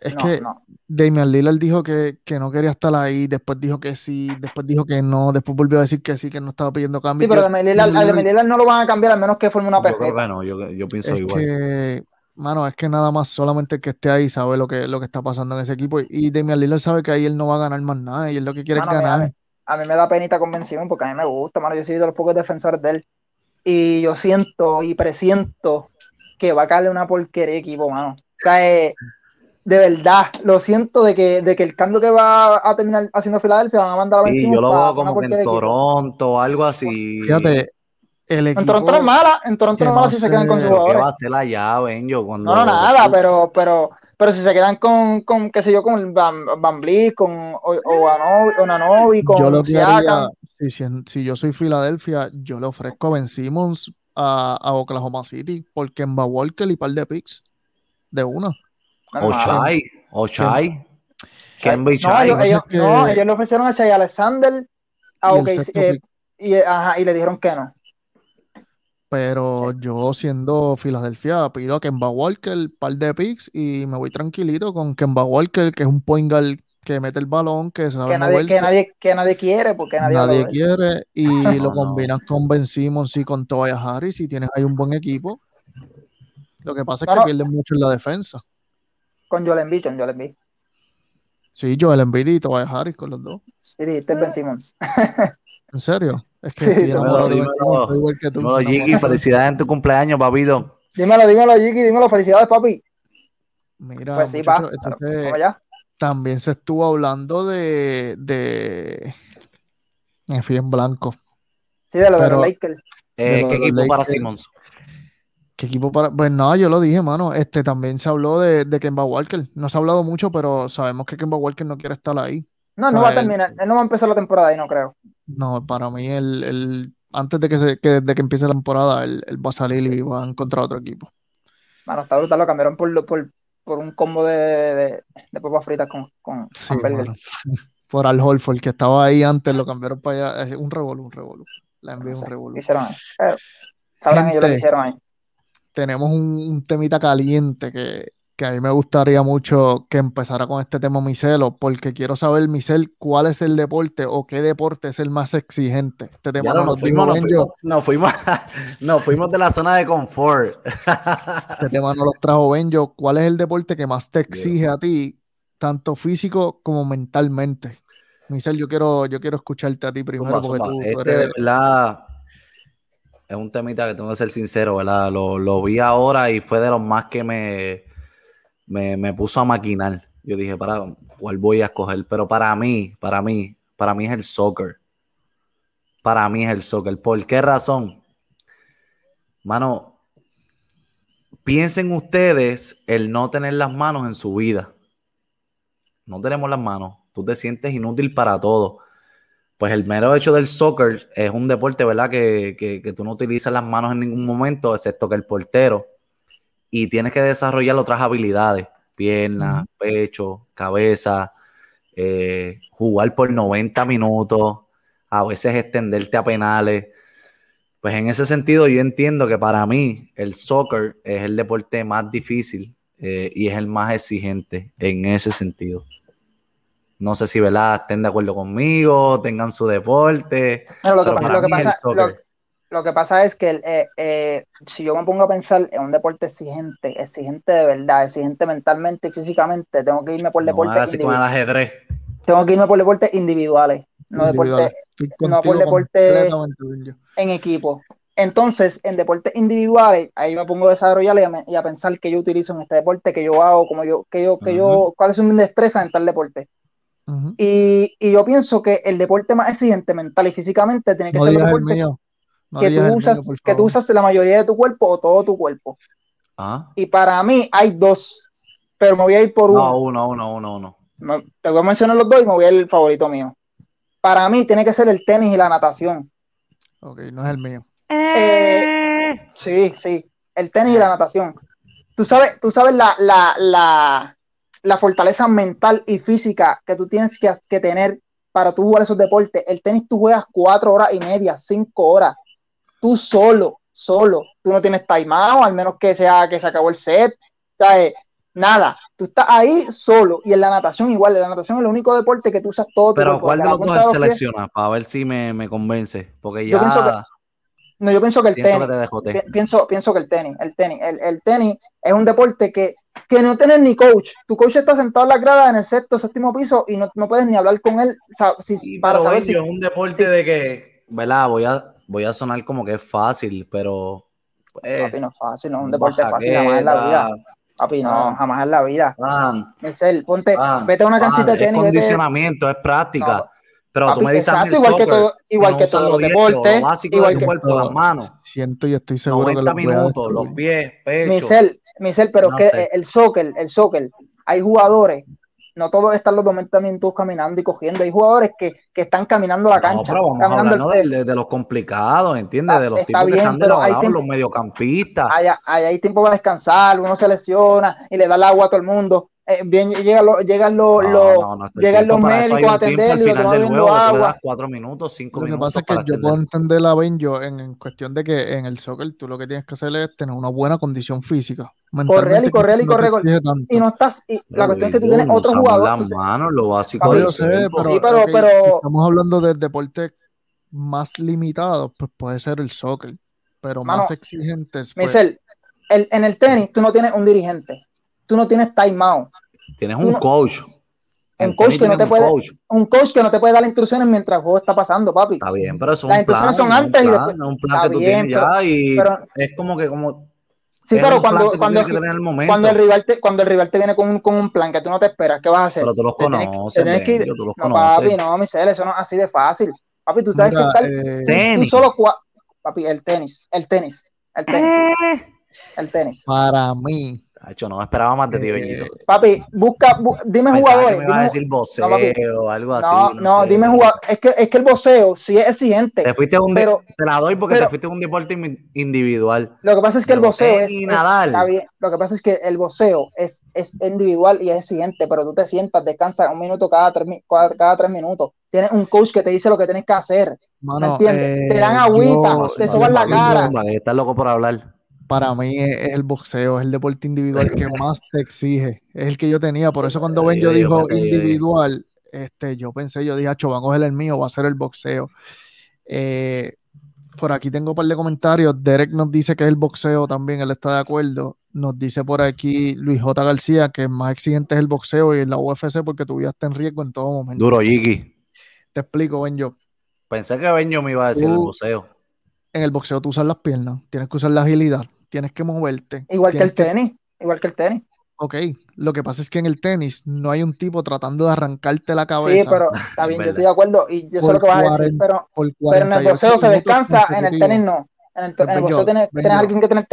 Es No, que no. Damian Lillard dijo que, que no quería estar ahí, después dijo que sí, después dijo que no, después volvió a decir que sí, que no estaba pidiendo cambio. Sí, pero a Damian Lillard- a Damian Lillard no lo van a cambiar al menos que forme una Yo creo peseta. que no, yo, yo pienso Es igual. que, mano, es que nada más solamente el que esté ahí sabe lo que, lo que está pasando en ese equipo. Y, y Damian Lillard sabe que ahí él no va a ganar más nada y él lo que quiere Mano, es mira, ganar. A mí me da penita convención porque a mí me gusta, mano. Yo soy de los pocos defensores de él. Y yo siento y presiento que va a caerle una porquería equipo, mano. O sea, eh, de verdad, lo siento de que, de que el cambio que va a terminar haciendo Filadelfia van a mandar a Ben Sí, Simmons yo lo veo como que en. Toronto o algo así. Fíjate, el equipo. En Toronto no es mala, en Toronto no es mala si se quedan con sus Pero ¿qué jugadores. va a hacer allá, Benjo? Cuando No, no, nada, pero, pero, pero si se quedan con, con qué sé yo, con Van, Van Vliet, con O- con yo lo que haría, si, si, si yo soy Filadelfia, yo le ofrezco a Ben Simmons a, a Oklahoma City por Kemba Walker y par de picks de una. No es mala. Ochai, Ochai. Kemba y No, Chai. ellos, pasa ellos- que- no, ellos le ofrecieron a Chai Alexander a Y eh, y, ajá, y le dijeron que no. Pero yo siendo Filadelfia pido a Kemba Walker, par de picks y me voy tranquilito con Kemba Walker, que es un point guard que mete el balón, que sabe Que nadie, moverse. que, nadie, que nadie quiere, porque nadie, Nadie lo quiere y No, lo no. combinas con Ben Simmons y con Tobias Harris y tienes ahí un buen equipo. Lo que pasa es No, que pierden mucho en la defensa. Con Joel Embiid, con Joel Embiid. Sí, Joel Embiid y Tobias Harris con los dos. Sí, dijiste Ben Simmons. ¿En serio? Es que Sí, dímelo, dímelo. Igual que tú. Dímelo, Jiggy, felicidades en tu cumpleaños, papito. Dímelo, dímelo, Jiki, dímelo, felicidades, papi. Mira, Pues sí, va. entonces, allá. También se estuvo hablando de, de... Me fui en blanco. Sí, de lo de los Lakers. Eh, De lo ¿Qué equipo para. Simmons? ¿Qué equipo para...? Pues no, yo lo dije, mano. Este, también se habló de, de Kemba Walker. No se ha hablado mucho, pero sabemos que Kemba Walker no quiere estar ahí. No, no va a él- terminar. Él no va a empezar la temporada ahí, no creo. No, para mí, el, el- antes de que, se, que, de que empiece la temporada, él, él va a salir y va a encontrar otro equipo. Mano, está brutal, lo cambiaron por, por, por un combo de, de, de papas fritas con, con Sí, hamburger. mano. Por Al Holford, que estaba ahí antes, lo cambiaron para allá. Es un revolú, un revolú. La No envié un revolú. hicieron ahí. Pero sabrán ellos lo que hicieron ahí. Tenemos un, un temita caliente que, que a mí me gustaría mucho que empezara con este tema, Miselo, porque quiero saber, Misel, cuál es el deporte o qué deporte es el más exigente. Este tema no no, nos fuimos, nos fuimos, nos fuimos, nos fuimos de la zona de confort. este tema no los trajo Benjo. ¿Cuál es el deporte que más te exige a ti, tanto físico como mentalmente? Misel, yo quiero, yo quiero escucharte a ti primero, porque zumba. tú, tú Este, de eres... verdad, es un temita que tengo que ser sincero, ¿verdad? Lo, lo vi ahora y fue de los más que me, me, me puso a maquinar. Yo dije, para, ¿cuál voy a escoger? Pero para mí, para mí, para mí es el soccer. Para mí es el soccer. ¿Por qué razón? Mano, piensen ustedes el no tener las manos en su vida. No tenemos las manos. Tú te sientes inútil para todo pues el mero hecho del soccer es un deporte, ¿verdad? Que, que, que, tú no utilizas las manos en ningún momento, excepto que el portero, y tienes que desarrollar otras habilidades, piernas, pecho, cabeza, eh, jugar por 90 minutos, a veces extenderte a penales. Pues en ese sentido yo entiendo que para mí el soccer es el deporte más difícil eh, y es el más exigente en ese sentido. No sé si ¿verdad? estén de acuerdo conmigo, tengan su deporte. Lo, que pasa, lo, que pasa, lo, lo, que pasa, es que eh, eh, si yo me pongo a pensar en un deporte exigente, exigente de verdad, exigente mentalmente y físicamente, tengo que irme por deportes así con el ajedrez. Tengo que irme por deportes individuales, no deportes no por deporte en equipo. Entonces, en deportes individuales, ahí me pongo a desarrollar y a, y a, pensar qué yo utilizo en este deporte, que yo hago, como yo, que yo, que uh -huh. yo, cuáles son mis destrezas en tal deporte. Uh -huh. y, y, yo pienso que el deporte más exigente mental y físicamente tiene que no ser el el deporte mío. No que, tú usas, que tú usas la mayoría de tu cuerpo o todo tu cuerpo. ¿Ah? Y para mí hay dos, pero me voy a ir por no, uno. uno, uno, uno, uno. Te voy a mencionar los dos y me voy a ir el favorito mío. Para mí tiene que ser el tenis y la natación. Ok, no es el mío. Eh, sí, sí, el tenis y la natación. Tú sabes, tú sabes la, la, la, la fortaleza mental y física que tú tienes que, que, tener para tú jugar esos deportes. El tenis tú juegas cuatro horas y media, cinco horas, tú solo, solo. Tú no tienes timeout, al menos que sea que se acabó el set. ¿sabes? Nada, tú estás ahí solo. Y en la natación igual, en la natación es el único deporte que tú usas todo tu Pero cuerpo. ¿cuál de los dos selecciona? Para ver si me, me convence. Porque Yo ya pienso que- No, yo pienso que el siento tenis. que te Pienso, pienso que el tenis, el tenis, el, el tenis es un deporte que, que no tienes ni coach. Tu coach está sentado en la grada en el sexto, séptimo piso y no, no puedes ni hablar con él sa- si- Sí, para saber si. es un deporte de que, ¿verdad? Voy a, voy a sonar como que es fácil, pero pues, Papi, no es fácil, no es un deporte fácil jamás en la vida. Papi, no, Ah. jamás en la vida. man, Marcel, ponte, man, vete a una man, canchita de es tenis, vete. condicionamiento, es práctica. No, pero papi, tú me dices a mí exacto, igual que soccer, todo, igual no que todos los deportes, lo básico igual de tu que cuerpo, las manos. Siento y estoy seguro que 90 los voy a minutos, los pies, pecho. Michel, Michel, pero No que sé. el soccer, el soccer, hay jugadores, no todos están los 90 minutos caminando y cogiendo, hay jugadores que, que están caminando la No, cancha, pero vamos caminando ¿no? el, de, de los complicados, ¿entiendes? Ah, De los está tipos que bien, están pero hay tiempo- los mediocampistas. hay, hay, hay tiempo para descansar, uno se lesiona y le da el agua a todo el mundo, eh, bien, llegan los, llegan los, No, los- no, no estoy llegan los médicos a atenderlo lo tú le agua. cuatro minutos, cinco Lo que minutos pasa es que yo atender. puedo entender a Benjo en, en cuestión de que en el soccer tú lo que tienes que hacer es tener una buena condición física. Correr y correr y correr. Y no estás, y la cuestión es que tú tienes otro jugador. las manos, lo básico yo sé, pero, Sí, pero- ok, pero- si estamos hablando de deportes más limitados, pues puede ser el soccer, pero Mano, más exigentes, pues, el, en el tenis tú no tienes un dirigente, tú no tienes timeout, Tienes tú un no- coach. Un coach que no tienes te un puede, coach. un coach que no te puede dar instrucciones mientras el juego está pasando, papi. Está bien, pero eso es Las un plan. instrucciones son antes y después- es un plan Está que tú bien, tienes ya y pero- es como que como Sí, pero cuando, tú cuando, el cuando el rival te, cuando el rival te viene con un, con un plan que tú no te esperas, ¿qué vas a hacer? pero tú los conoces, te tienes que tú los No, conoces. papi, no, Michelle, eso no es así de fácil. Papi, tú sabes mira, que estar, eh, tú Tenis. solo cua- papi, el tenis, el tenis, el tenis, Eh. el tenis. para mí, Hacho, no esperaba más de ti, Eh. Papi, busca, bu- dime Pensaba jugadores. que me iba a dime- decir boxeo No, o algo así. no, no, sé. dime jugadores. Es que, es que el boxeo sí es exigente. Te fuiste a un pero- te la doy porque pero- te fuiste a un deporte in- individual. Lo que pasa es que el boxeo es, es- Nadal. está bien. Lo que pasa es que el boxeo es, es individual y es exigente, pero tú te sientas, descansas un minuto cada tres, cada, cada tres minutos. Tienes un coach que te dice lo que tienes que hacer. mano, ¿Me entiendes? eh, Te dan agüita, yo- te No, soban la cara. Estás loco por hablar. Para mí es, el boxeo, es el deporte individual que más te exige. Es el que yo tenía. Por eso cuando Ben yo yo dijo individual, este, yo pensé, yo dije, "Acho, van a coger el mío, va a ser el boxeo. Eh, por aquí tengo un par de comentarios. Derek nos dice que es el boxeo también, él está de acuerdo. Nos dice por aquí Luis J. García que más exigente es el boxeo y la UFC porque tu vida está en riesgo en todo momento. Duro, Yiki. Te explico, Ben yo. Pensé que Benjo me iba a decir el boxeo. En el boxeo tú usas las piernas, tienes que usar la agilidad, tienes que moverte. Igual que el tenis. Igual que el tenis. Ok, lo que pasa es que en el tenis no hay un tipo tratando de arrancarte la cabeza Sí, pero está bien, yo estoy de acuerdo y yo sé lo que vas a decir, 40, pero, pero en el 48 boxeo se descansa, en el tenis no. En el, Pues ven tienes yo. alguien que en el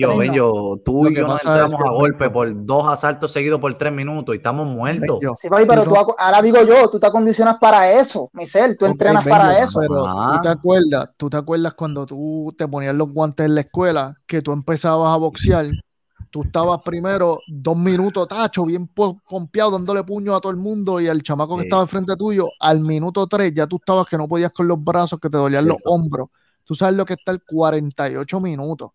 Benjo. Benjo, tú y que yo nos entramos que, a golpe por dos asaltos seguidos por tres minutos y estamos muertos. Benjo, Sí, papi, pero Tú ahora digo yo, tú te acondicionas para eso, Michelle, tú ok, entrenas Benjo, para eso. Pero Ah. tú te acuerdas, tú te acuerdas cuando tú te ponías los guantes en la escuela, que tú empezabas a boxear, tú estabas primero dos minutos tacho, bien po- pompeado, dándole puño a todo el mundo, y el chamaco que Sí. estaba al frente tuyo, al minuto tres ya tú estabas que no podías con los brazos, que te dolían los Cierto. hombros. Tú sabes lo que está el 48 minutos.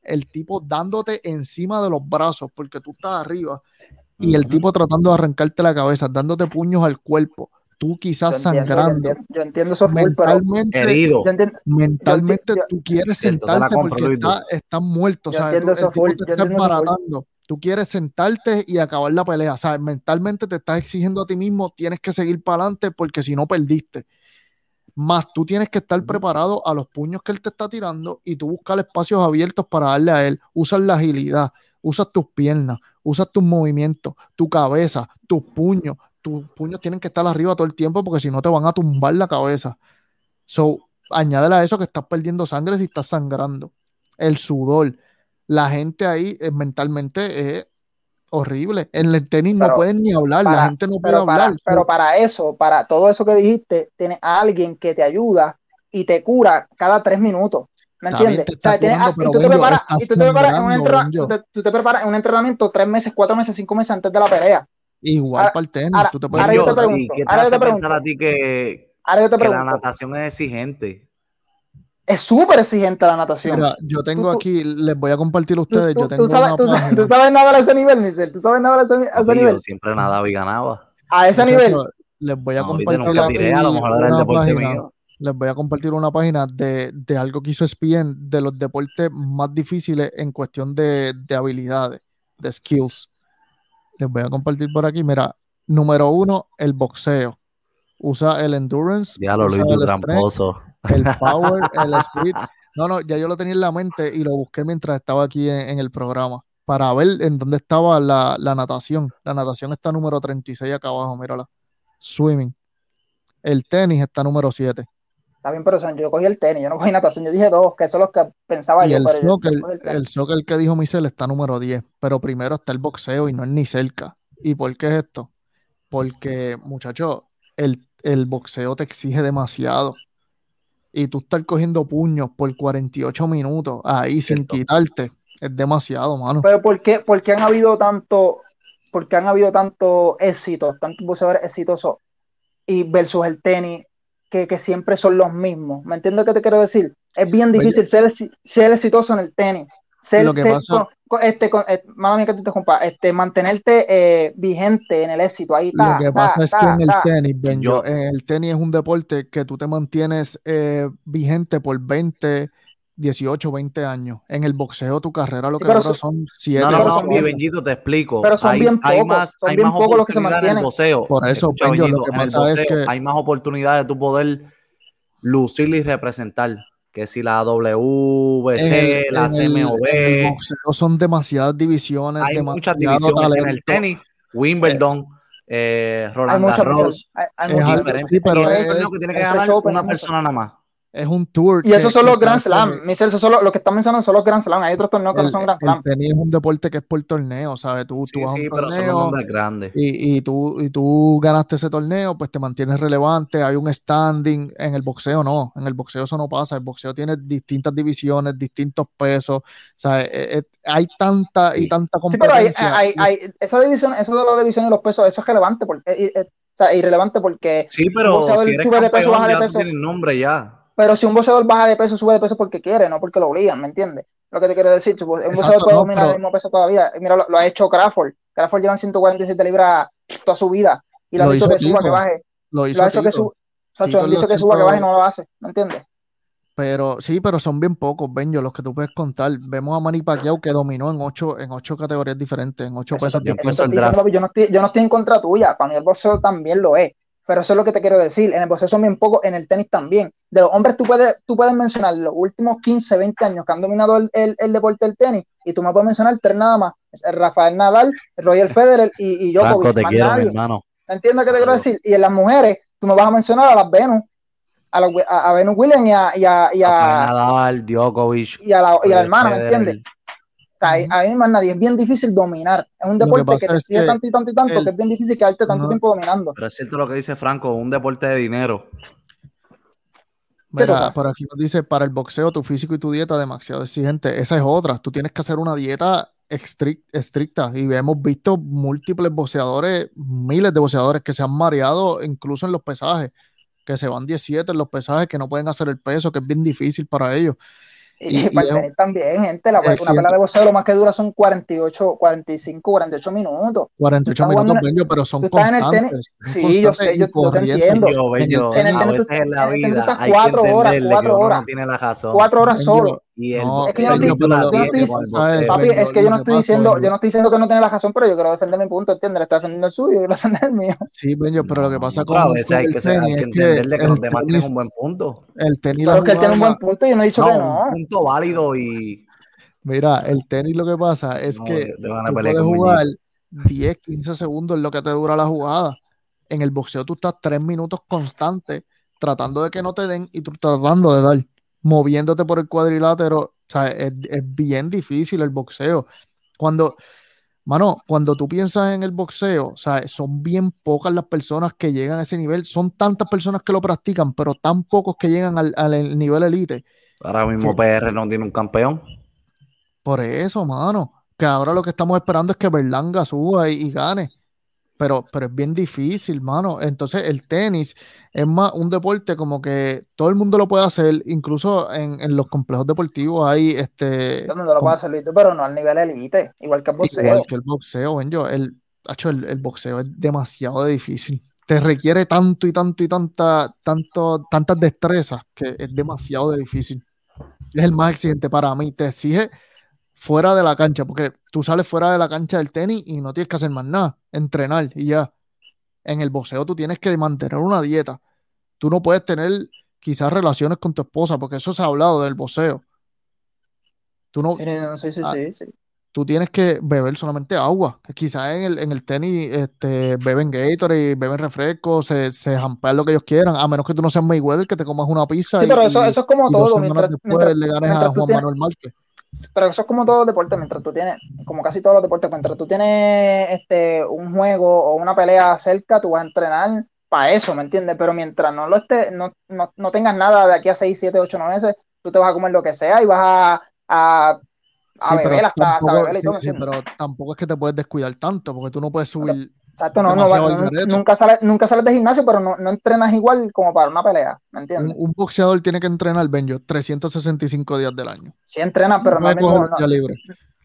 El tipo dándote encima de los brazos, porque tú estás arriba, y el tipo tratando de arrancarte la cabeza, dándote puños al cuerpo, tú Yo quizás yo sangrando. entiendo, yo entiendo eso full, pero Mentalmente, Herido. yo entiendo, mentalmente yo- tú quieres sentarte compro, porque Luis. está- estás muerto, Yo ¿sabes? entiendo Tú- eso full, te yo entiendo full. Tú quieres sentarte y acabar la pelea, ¿sabes? Mentalmente te estás exigiendo a ti mismo, tienes que seguir para adelante porque si no perdiste. Más tú tienes que estar preparado a los puños que él te está tirando y tú buscar espacios abiertos para darle a él. Usas la agilidad, usas tus piernas, usas tus movimientos, tu cabeza, tus puños. Tus puños tienen que estar arriba todo el tiempo porque si no te van a tumbar la cabeza. So, añádele a eso que estás perdiendo sangre si estás sangrando. El sudor. La gente ahí eh, mentalmente es horrible. En el tenis no pueden ni hablar, la para- gente no puede pero para, hablar. pero para eso, para todo eso que dijiste, tienes a alguien que te ayuda y te cura cada tres minutos. ¿Me entiendes? te O está sea, tienes a- curando, y tú te preparas, estás y tú te preparas en un sangrando, entrena- Benjo. tú te- tú te preparas en un entrenamiento tres meses, cuatro meses, cinco meses antes de la pelea. Igual Ahora- para el tenis. ahora- tú te puedes ahora yo te pregunto, ¿y qué te ahora yo te pregunto. a ti que, Ahora yo te que la pregunto, natación es exigente? Es súper exigente la natación. Mira, yo tengo tú- aquí, les voy a compartir a ustedes. tú- yo tú tengo sabes, una tú sabes- página. tú sabes nadar a ese nivel, Michelle. Tú sabes nadar a ese, a ese Papi, nivel. yo siempre nadaba y ganaba. A ese nivel. les voy a No, compartir aquí tiré, a lo mejor era el una deporte página. mío. Les voy a compartir una página de, de algo que hizo ESPN de los deportes más difíciles en cuestión de, de habilidades, de skills. Les voy a compartir por aquí. Mira, número uno, el boxeo. Usa el endurance, Ya lo usa Luis, strength, tramposo. El power, el speed. No, no, ya yo lo tenía en la mente y lo busqué mientras estaba aquí en, en el programa para ver en dónde estaba la, la natación. La natación está número 36 acá abajo, mírala. Swimming. El tenis está número 7. Está bien, pero yo cogí el tenis, yo no cogí natación. Yo dije dos, que son los que pensaba Y yo. el pero yo soccer, el el soccer que dijo Michelle está número 10, pero primero está el boxeo y no es ni cerca. ¿Y por qué es esto? Porque, muchachos, el, el boxeo te exige demasiado. Y tú estar cogiendo puños por 48 minutos ahí sin quitarte, es demasiado, mano. Pero ¿por qué, por qué han habido tanto, porque han habido tantos éxitos, tantos boxeadores exitosos y versus el tenis, que, que siempre son los mismos. ¿Me entiendes qué te quiero decir? Es bien difícil ser, ser exitoso en el tenis. Ser, Lo que ser- pasa- con- este, con- eh, mala mía que te interrumpa, este, mantenerte eh, vigente en el éxito. Ahí está. Lo que ta, pasa es que ta, en el ta. tenis, Benjo, Yo- el tenis es un deporte que tú te mantienes eh, vigente por 20, 18, 20 años. En el boxeo tu carrera lo Sí, que pero dura so- son 7, No, no, pero no, son y bien- Benjito, te explico. pero son hay, bien hay pocos, más, son hay bien más pocos los que se oportunidades en el mantienen. boxeo. Por eso, Escucha, lo Benjito, que pasa es que- hay más oportunidades de tu poder lucir y representar que si la el, la CMOB. boxeo son demasiadas divisiones, hay muchas divisiones. En el tenis, Wimbledon, eh, Hay Roland muchas Garros, sí, pero y es es- que tiene ganar una no persona nada más. Es un tour. Y esos son los Grand Slam. Michelle, esos son los, los que están mencionando son los Grand Slam. Hay otros torneos que no El, son Grand el Slam. tenis es un deporte que es por torneo, ¿sabes? Tú, tú Sí, vas a sí, un pero son los torneo nombres grandes. y, y tú, y tú ganaste ese torneo, pues te mantienes relevante, hay un standing. En el boxeo no, en el boxeo eso no pasa. El boxeo tiene distintas divisiones, distintos pesos, ¿sabes? Eh, eh, hay tanta y Sí. tanta Sí, pero hay, competencia. hay, hay, esa división, eso de la división y los pesos, eso es relevante, porque, eh, o sea, irrelevante porque, Sí, pero si eres sube de peso, campeón, baja de tú peso. tienes nombre ya. Pero si un boxeador baja de peso, sube de peso porque quiere, no porque lo obligan, ¿me entiendes? Lo que te quiero decir, un boxeador Exacto, puede no, dominar pero- el mismo peso todavía. Mira, lo, lo ha hecho Crawford. Crawford lleva en 147 libras toda su vida y le Lo han dicho que suba, que baje. Lo hizo Lo ha hecho que suba. Sacho, han lo dicho que suba, que baje y no lo hace, ¿me entiendes? Pero sí, pero son bien pocos, Benjo, los que tú puedes contar. Vemos a Manny Pacquiao que dominó en ocho, en ocho categorías diferentes, en ocho Eso pesos yo no estoy, yo no estoy en contra tuya, para mí el boxeo también lo es, pero eso es lo que te quiero decir, en el boxeo bien pocos, en el tenis también. De los hombres tú puedes, tú puedes mencionar los últimos 15, 20 años que han dominado el, el- el deporte del tenis, y tú me puedes mencionar tres nada más, el Rafael Nadal, Roger Federer y, y Franco, Djokovic, te más quiero, mi nadie. hermano. ¿Me entiendes qué te quiero decir? Y en las mujeres, tú me vas a mencionar a las Venus, a, la- a, a Venus Williams y a, y a, y a- Rafael Nadal, Djokovic, y a la, y a la hermana, ¿me entiendes? O sea, ahí- ahí más nadie, es bien difícil dominar. Es un que deporte que, te que tanto y tanto y tanto el- que es bien difícil quedarte tanto tiempo dominando. Pero es cierto lo que dice Franco, un deporte de dinero. Mira, por aquí nos dice, para el boxeo, tu físico y tu dieta demasiado exigente. Esa es otra. Tú tienes que hacer una dieta estric- estricta. Y hemos visto múltiples boxeadores, miles de boxeadores que se han mareado incluso en los pesajes, que se van 17 en los pesajes, que no pueden hacer el peso, que es bien difícil para ellos. Y, Y- y para es- el tenis también, gente, la, una pelea de boxeo lo más que dura son 48, 45, 48 minutos. 48 estás minutos, en- pero son tú estás en el tenis- constantes. son Sí, yo sé, yo- yo te entiendo. Bello, bello. En el a tenis veces tú- en la en el tenis tú vida estás hay cuatro que horas, entenderle cuatro que uno horas. no tiene la razón. Cuatro horas Benjo, solo. Y el No, Es que yo no estoy- es que yo no diciendo, yo no estoy diciendo que no tiene la razón, pero yo quiero defender mi punto, ¿entiendes? Le está defendiendo el suyo, yo quiero defender el mío. Sí, Benjo, pero lo que pasa a con, veces hay que, que es que entenderle que los demás tienen un buen punto. el tenis, Pero es que él tiene un buen punto y yo no he dicho No, que no. un punto válido y Mira, el tenis lo que pasa es No, que tú puedes jugar 10, 15 segundos en lo que te dura la jugada. En el boxeo tú estás 3 minutos constantes tratando de que no te den y tú tratando de dar, moviéndote por el cuadrilátero. O sea, es, es bien difícil el boxeo. Cuando, mano, cuando tú piensas en el boxeo, o sea, son bien pocas las personas que llegan a ese nivel. Son tantas personas que lo practican, pero tan pocos que llegan al, al nivel elite. ahora mismo PR no tiene un campeón. Por eso, mano. Que ahora lo que estamos esperando es que Berlanga suba y, y gane. Pero, pero es bien difícil, mano. Entonces, el tenis es más un deporte como que todo el mundo lo puede hacer. Incluso en, en los complejos deportivos hay este. Todo el mundo lo puede hacer, Luis, pero no al nivel elite, igual que el boxeo. Igual que el boxeo, ven yo, el, el, el boxeo es demasiado difícil. Te requiere tanto y tanto y tanta, tanto, tantas destrezas que es demasiado difícil. Es el más exigente para mí. Te exige fuera de la cancha, porque tú sales fuera de la cancha del tenis y no tienes que hacer más nada, entrenar y ya. En el boxeo tú tienes que mantener una dieta. Tú no puedes tener quizás relaciones con tu esposa, porque eso se ha hablado del boxeo. Tú no, Sí, no, sí, sí, Ah, tú tienes que beber solamente agua. Quizás en el, en el tenis este, beben Gatorade, beben refrescos, se, se jampean lo que ellos quieran, a menos que tú no seas Mayweather, que te comas una pizza Sí, y, pero eso, es como y todo. Mientras, después mientras- le ganes a mientras Juan tienes- Manuel Márquez. Pero eso es como todos los deportes, mientras tú tienes, como casi todos los deportes, mientras tú tienes este, un juego o una pelea cerca, tú vas a entrenar para eso, ¿me entiendes? Pero mientras no lo esté, no, no, no tengas nada de aquí a 6, 7, 8, 9 meses, tú te vas a comer lo que sea y vas a, a a Sí, beber hasta, beber y todo, ¿me sí, sí, pero tampoco es que te puedes descuidar tanto, porque tú no puedes subir. Exacto, no, no, nunca, sales, nunca sales de gimnasio, pero no, no entrenas igual como para una pelea, ¿me Un, entiendes? un boxeador tiene que entrenar, Benjo, 365 días del año. Sí entrenas, pero no es el mismo, libre.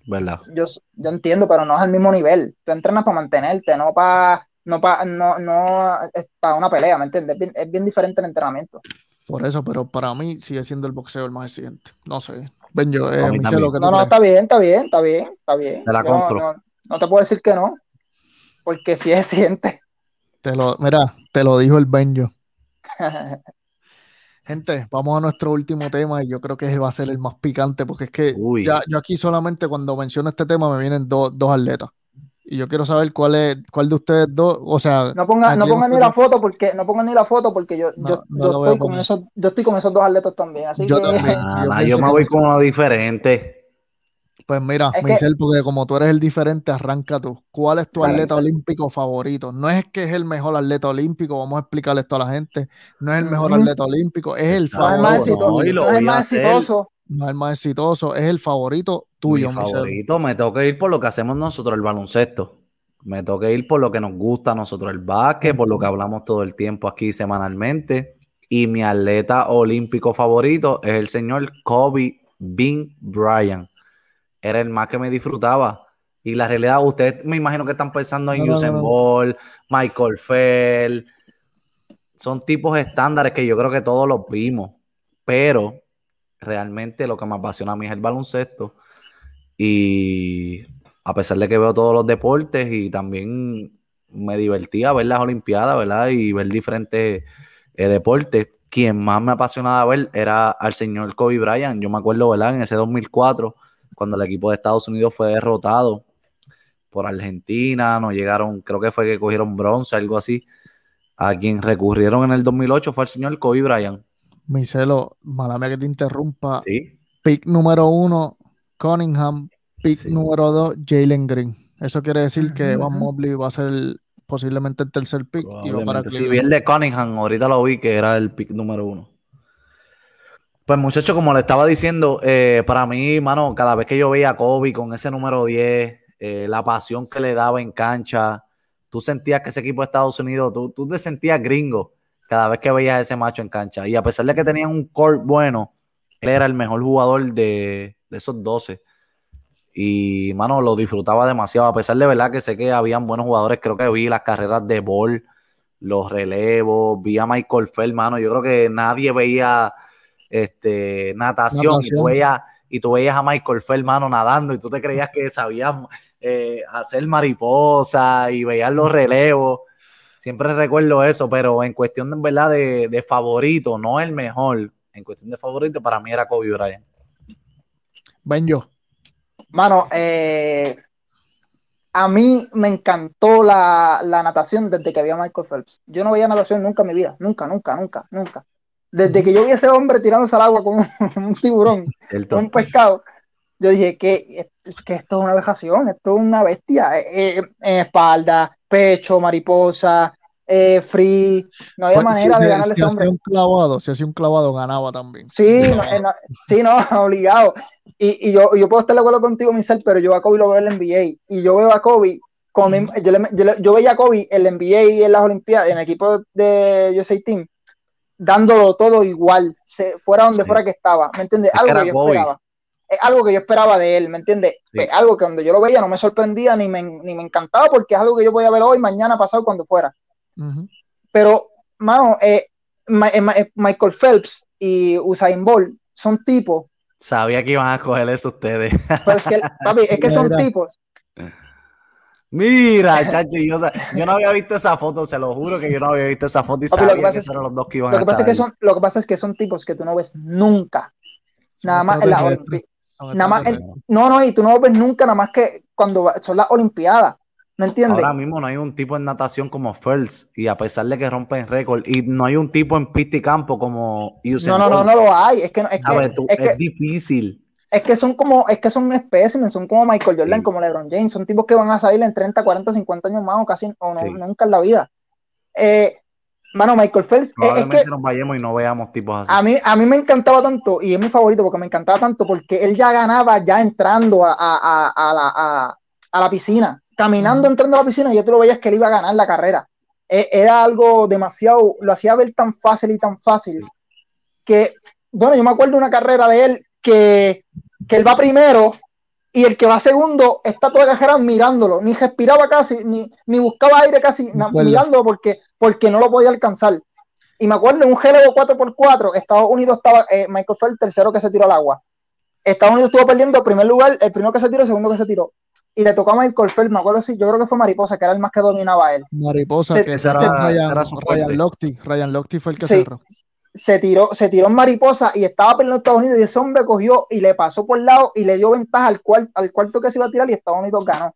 ¿Verdad? yo, yo entiendo, pero no es el mismo nivel. Tú entrenas para mantenerte, no para no pa, no, no es para una pelea, ¿me entiendes? Es bien, es bien diferente el entrenamiento. Por eso, pero para mí sigue siendo el boxeo el más exigente. No sé. Benjo, eh, lo que No, no, crees. está bien, está bien, está bien, está bien. Te la Yo compro. No, no te puedo decir que no, porque sí es exigente. Te lo, mira, te lo dijo el Benjo. Gente, vamos a nuestro último tema y yo creo que va a ser el más picante porque es que Uy. ya, yo aquí solamente cuando menciono este tema me vienen dos dos atletas. Y yo quiero saber cuál es, cuál de ustedes dos, o sea, No pongan, no aquí pongan ni la foto porque no pongan ni la foto porque yo, No, yo, no estoy con esos, yo estoy con esos dos atletas también. Así Yo que también. Ah, Yo yo me voy con uno diferente. Pues mira, Es que- Michelle, porque como tú eres el diferente, arranca tú. ¿Cuál es tu atleta olímpico favorito? No es que es el mejor atleta olímpico, vamos a explicarle esto a la gente. No es el mejor atleta olímpico, es el Exacto. no es el más no, exitoso, no es el más exitoso. No es el más exitoso, es el favorito tuyo, Mi Michelle. favorito, me tengo que ir por lo que hacemos nosotros, el baloncesto. Me tengo que ir por lo que nos gusta a nosotros, el básquet, por lo que hablamos todo el tiempo aquí semanalmente. Y mi atleta olímpico favorito es el señor Kobe Bean Bryant. Era el más que me disfrutaba. Y la realidad, ustedes me imagino que están pensando en No, Usain. Bolt, Michael Phelps. Son tipos estándares que yo creo que todos los vimos. Pero realmente lo que me apasiona a mí es el baloncesto. Y a pesar de que veo todos los deportes y también me divertía ver las Olimpiadas, ¿verdad? Y ver diferentes eh, deportes. Quien más me apasionaba ver era al señor Kobe Bryant. Yo me acuerdo, ¿verdad? En ese 2004, cuando el equipo de Estados Unidos fue derrotado por Argentina, no llegaron, creo que fue que cogieron bronce, algo así. A quien recurrieron en el 2008 fue al señor Kobe Bryant. Michelo, mala mía que te interrumpa. Sí, Pick número uno, Cunningham. Pick Sí. número dos, Jalen Green. Eso quiere decir que Ujú, Van ujú. Mobley va a ser el- posiblemente el tercer pick y va para Cleveland. el de Cunningham, ahorita lo vi que era el pick número uno. Pues muchachos, como le estaba diciendo, eh, para mí, mano, cada vez que yo veía a Kobe con ese número 10, eh, la pasión que le daba en cancha, tú sentías que ese equipo de Estados Unidos, tú, tú te sentías gringo cada vez que veías a ese macho en cancha. Y a pesar de que tenían un court bueno, él era el mejor jugador de, de esos 12. Y, mano, lo disfrutaba demasiado. A pesar de verdad que sé que habían buenos jugadores, creo que vi las carreras de Ball, los relevos, vi a Michael Phelps, mano. Yo creo que nadie veía este, natación, Y, tú veías, y tú veías a Michael Phelps, mano, nadando y tú te creías que sabías eh, hacer mariposa y veías los relevos. Siempre recuerdo eso, pero en cuestión de verdad de, de favorito, no el mejor, en cuestión de favorito, para mí era Kobe Bryant. Benjo, Mano, eh, a mí me encantó la, la natación desde que había Michael Phelps. Yo no veía natación nunca en mi vida, nunca, nunca, nunca, nunca. Desde que yo vi a ese hombre tirándose al agua como un tiburón, un pescado, yo dije que, que esto es una vejación, esto es una bestia. Eh, eh, en espalda, pecho, mariposa, eh, free, no había pues, manera si, de ganarle si ese hacía hombre. un clavado, si hacía un clavado ganaba también. Sí, no, eh, no, sí, no, obligado. Y, y yo, yo puedo estar de acuerdo contigo, Michelle, pero yo a Kobe lo veo en la NBA. Y yo veo a Kobe, con, yo, le- yo, le- yo veía a Kobe en la NBA y en las Olimpiadas, en el equipo de USA Team, dándolo todo igual, se- fuera donde Sí. fuera que estaba. ¿Me entiendes? Algo que yo esperaba. Es algo que yo esperaba de él, ¿me entiendes? Sí. Algo que cuando yo lo veía no me sorprendía ni me, ni me encantaba porque es algo que yo podía ver hoy, mañana, pasado, cuando fuera. Pero, mano, eh, Ma- eh, Ma- eh, Michael Phelps y Usain Bolt son tipos Sabía que iban a coger eso ustedes. Pero es que, papi, es que son tipos. Mira, chachi, yo, no había visto esa foto, se lo juro que yo no había visto esa foto y Papi, que sabía pasa que es- esos eran los dos que iban Lo a que pasa es que son, lo que pasa es que son tipos que tú no ves nunca. Son Nada más en las nada más en- extraterrestres. No, no, y tú no lo ves nunca, nada más que cuando son las Olimpiadas. ¿Me entiendes? Ahora mismo no hay un tipo en natación como Phelps y a pesar de que rompen récord y no hay un tipo en pista y campo como Usain No, no, no, Bolt, no lo hay. Es que, no- es que, Tú- es es que, difícil. Es que son como, es que son espécimes, son como Michael Jordan, Sí. como LeBron James, son tipos que van a salir en 30, 40, 50 años más o casi, o no, Sí. nunca en la vida. Eh, Mano, Michael Phelps, es- es que nos vayamos y no veamos tipos así. a mí, a mí me encantaba tanto, y es mi favorito porque me encantaba tanto, porque él ya ganaba ya entrando a, a- a- a la, a- la piscina. Caminando entrando a la piscina, ya tú lo veías que él iba a ganar la carrera. E- Era algo demasiado, lo hacía ver tan fácil y tan fácil que, bueno, yo me acuerdo de una carrera de él que, que él va primero y el que va segundo está toda la carrera mirándolo, ni respiraba casi, ni, ni buscaba aire casi, mirándolo porque, porque no lo podía alcanzar. Y me acuerdo en un GLO 4x4, Estados Unidos estaba, eh, Michael fue el tercero que se tiró al agua. Estados Unidos estuvo perdiendo el primer lugar, el primero que se tiró, el segundo que se tiró. Y le tocó a Michael Phelps, me acuerdo si, yo creo que fue Mariposa, que era el más que dominaba a él. Mariposa, Se- que ese se- era Ryan, era fuerte. Ryan Lochte. Ryan Lochte fue el que Sí. cerró. Se tiró, se tiró en Mariposa y estaba perdiendo Estados Unidos y ese hombre cogió y le pasó por el lado y le dio ventaja al, cual, al cuarto que se iba a tirar y Estados Unidos ganó.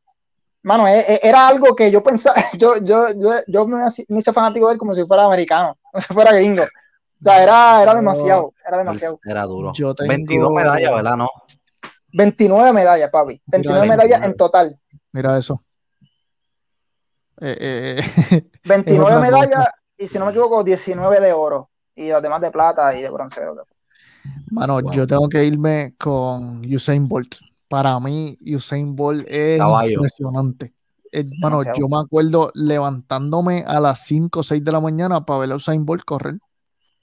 Mano, e- e- era algo que yo pensaba, yo, yo, yo, yo me, hice fanático de él como si fuera americano, como si fuera gringo. O sea, era, era demasiado, era demasiado. Era duro. Yo tengo- 22 medallas, ¿verdad? No. 29 medallas, papi. 29 eso, medallas en total. Mira eso. Eh, eh, 29 otra medallas y si no me equivoco, 19 de oro. Y las demás de plata y de bronce. Mano, Wow. yo tengo que irme con Usain Bolt. Para mí, Usain Bolt es Caballo. impresionante. Eh, mano, yo me acuerdo levantándome a las 5 o 6 de la mañana para ver a Usain Bolt correr.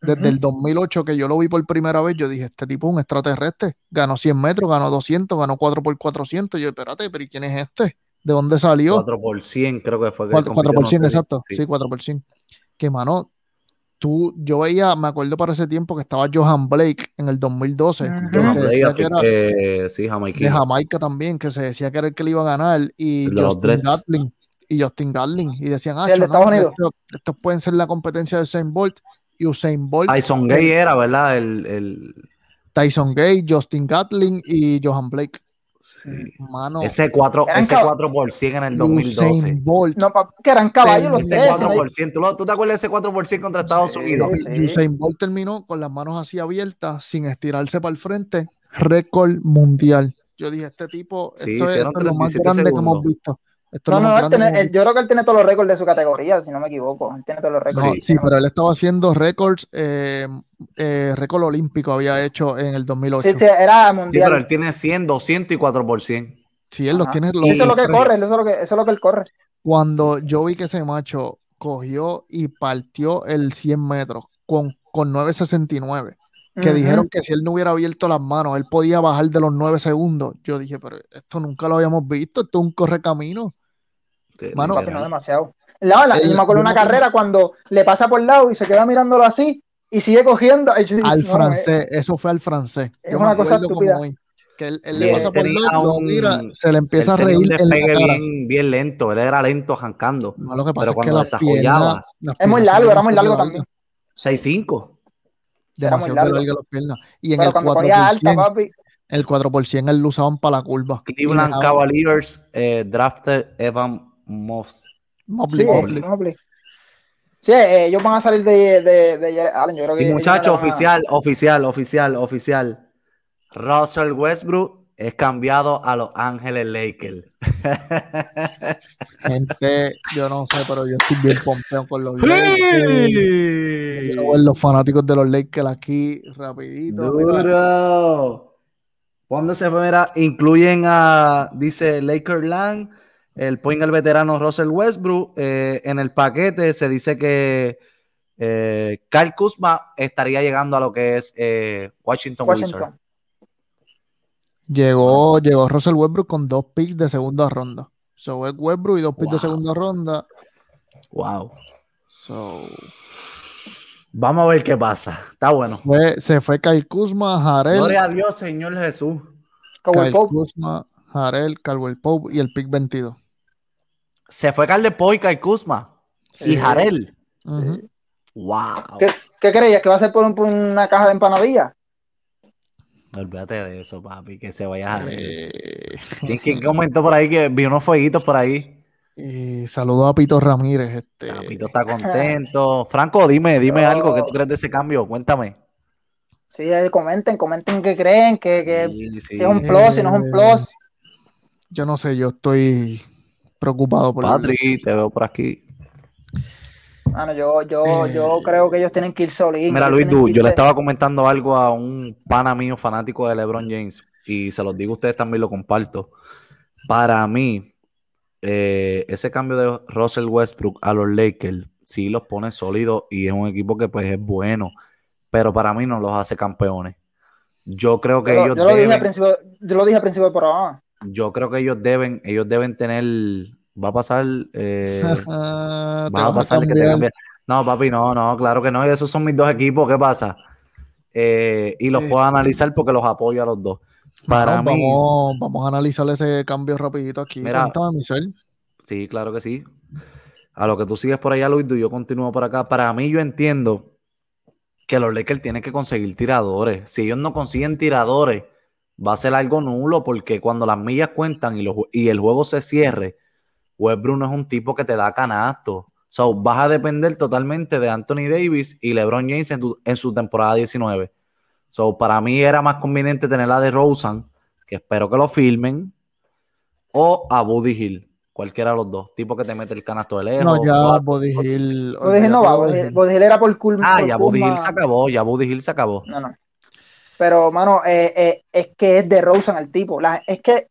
Desde el 2008 que yo lo vi por primera vez, yo dije, este tipo es un extraterrestre. Ganó 100 metros, ganó 200, ganó 4 por 400. Yo, espérate, pero ¿y quién es este? ¿De dónde salió? 4 por 100 creo que fue. que 4, compitió, por no 100, sé. exacto. Sí. Sí, 4 por 100. Que mano, tú, yo veía, me acuerdo para ese tiempo que estaba Johan Blake en el 2012. Ujú. que Johan se Blake, decía que era eh, sí, de. Jamaica también, que se decía que era el que le iba a ganar. Y los Justin. Y Justin Gatling. Y decían, ah, de Estados Unidos. Estos, estos pueden ser la competencia de Usain Bolt. Y Usain Bolt, Tyson Gay era, ¿verdad? El, el, Tyson Gay, Justin Gatling y Johan Blake. Sí. Mano, Ese 4, Eran ese cab- 4 por 100 en el 2012. Usain Bolt. No, pa- que eran caballos los Ese tres. 4 ¿no? por 100. ¿Tú, te acuerdas de ese 4 por 100 contra Estados Sí. Unidos? Sí. Usain Bolt terminó con las manos así abiertas, sin estirarse para el frente, récord mundial. Yo dije, este tipo, Sí, esto, es, esto es lo más 37 grande que hemos segundos. visto. Esto No, no, él tiene- él- yo creo que él tiene todos los récords de su categoría, si no me equivoco. Él tiene todos los récords. No, sí, pero él estaba haciendo récords, eh, eh, récord olímpico había hecho en el 2008. Sí, sí, era Sí, pero mundial. él tiene 100, 200 y 4 por 100. Sí, él los tiene. Los eso es lo que corre, eso es lo que, eso es lo que él corre. Cuando yo vi que ese macho cogió y partió el 100 metros con, con 9.69, que dijeron que si él no hubiera abierto las manos, él podía bajar de los 9 segundos. Yo dije, pero esto nunca lo habíamos visto, esto es un correcamino. Sí, Mano, no literal. demasiado. La, la- El- yo me acuerdo de una carrera cuando le pasa por el lado y se queda mirándolo así y sigue cogiendo. Y yo Al no, francés, eso fue al francés. es Yo una cosa estúpida. hoy, que él, él Sí, le pasa por el lado, un- mira, se le empieza a reír un en la despegue cara. bien, bien lento. Él era lento arrancando. No, lo que pasa pero es que cuando las desarrollaba, piernas- las Es muy largo, era muy largo también. largas, 6'5. Era muy Demasiado largo. las piernas. Y en Pero el cuando 4 cogía alta, papi, el 4% él lo usaban para la curva. Cleveland Cavaliers eh, drafted Evan Moss. Mobley, sí, Mobley. Mobley. Sí, eh, ellos van a salir de, de, Allen. Yo creo que Y muchacho, a- oficial, oficial, oficial, oficial. Russell Westbrook es cambiado a Los Ángeles Lakers. Gente, yo no sé, pero yo estoy bien pompeo con los Lakers. Quiero ver los fanáticos de los Lakers aquí rapidito. Duro. ¿Dónde se fue? Mira, incluyen a, dice Lakerland, el point el veterano Russell Westbrook. eh, en el paquete se dice que eh, Kyle Kuzma estaría llegando a lo que es eh, Washington, Wizards. Washington. Llegó, llegó Russell Westbrook con dos picks de segunda ronda. So es Westbrook y dos picks de Wow. segunda ronda. Wow. So, Vamos a ver qué pasa. Está bueno. fue- se fue Kyle Kuzma, Jarel, Gloria a Dios, Señor Jesús. Kyle Pope. Kuzma, Jarel, Caldwell Pope y el pick 22. Se fue Carl de Poy, Kyle Kuzma y. Jarel. Wow. ¿Qué, qué creías? ¿Que va a ser por, un- por una caja de empanadillas? Olvídate de eso, papi, que se vaya Jarel. Eh, ¿Quién, quién comentó por ahí que vi unos fueguitos por ahí? y saludo a Pito Ramírez. Este, Capito está contento. Franco, dime, dime algo que tú crees de ese cambio. Cuéntame. Sí, eh, comenten, comenten qué creen, que, que Sí, sí. si es un plus, si no es un plus. yo no sé, yo estoy preocupado por Patri, te veo por aquí. Mano, yo, yo, yo creo que ellos tienen que ir solitos. Mira, Luis, que yo le estaba comentando algo a un pana mío fanático de LeBron James y se los digo a ustedes también, lo comparto. Para mí, eh, ese cambio de Russell Westbrook a los Lakers sí los pone sólidos y es un equipo que pues es bueno, pero para mí no los hace campeones. Yo creo que Yo, lo- ellos yo lo dije al deben, principio, yo lo dije al principio del programa. Yo creo que ellos deben, ellos deben tener, va a pasar, eh, Va a pasar que te cambie. No, papi, no, no, claro que no. Y esos son mis dos equipos. ¿Qué pasa? Eh, y los Sí. puedo analizar porque los apoyo a los dos. Para No, mí, vamos, vamos a analizar ese cambio rapidito aquí. Mira. Michelle. sí, claro que sí. A lo que tú sigues por allá, Luis, y yo continúo por acá. Para mí, yo entiendo que los Lakers tienen que conseguir tiradores. Si ellos no consiguen tiradores, va a ser algo nulo porque cuando las millas cuentan y, el juego se cierre, Westbrook no es un tipo que te da canasto. So, vas a depender totalmente de Anthony Davis y LeBron James en, tu- en su temporada 19. So, para mí era más conveniente tener la de Rosen, que espero que lo filmen, o a Buddy Hill, cualquiera de los dos, tipo que te mete el canasto de lejos. No, ya Body Hill. Lo dije no va, Hill- Body Hill era por culpa. Ah, ya Buddy Hill se acabó, ya Buddy Hill se acabó. No, no. Pero, mano, eh, eh, es que es de Rosen el tipo. La- es que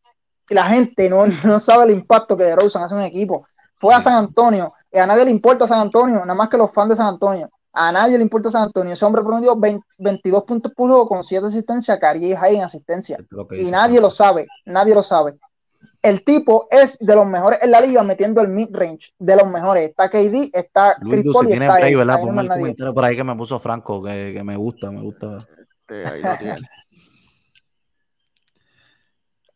la gente no, no sabe el impacto que de Rosen hace un equipo. Fue a San Antonio, y a nadie le importa San Antonio, nada más que los fans de San Antonio. A nadie le importa San Antonio. Ese hombre promedió 20 22 puntos por juego con 7 asistencias, Kyrie High en asistencia. Y nadie lo sabe, nadie lo sabe. El tipo es de los mejores en la liga metiendo el mid-range, de los mejores. Está KD, está Luis Chris Paul y. Ahí no el comentario por ahí que me puso Franco, que, que me gusta, me gusta. Este, ahí lo tiene.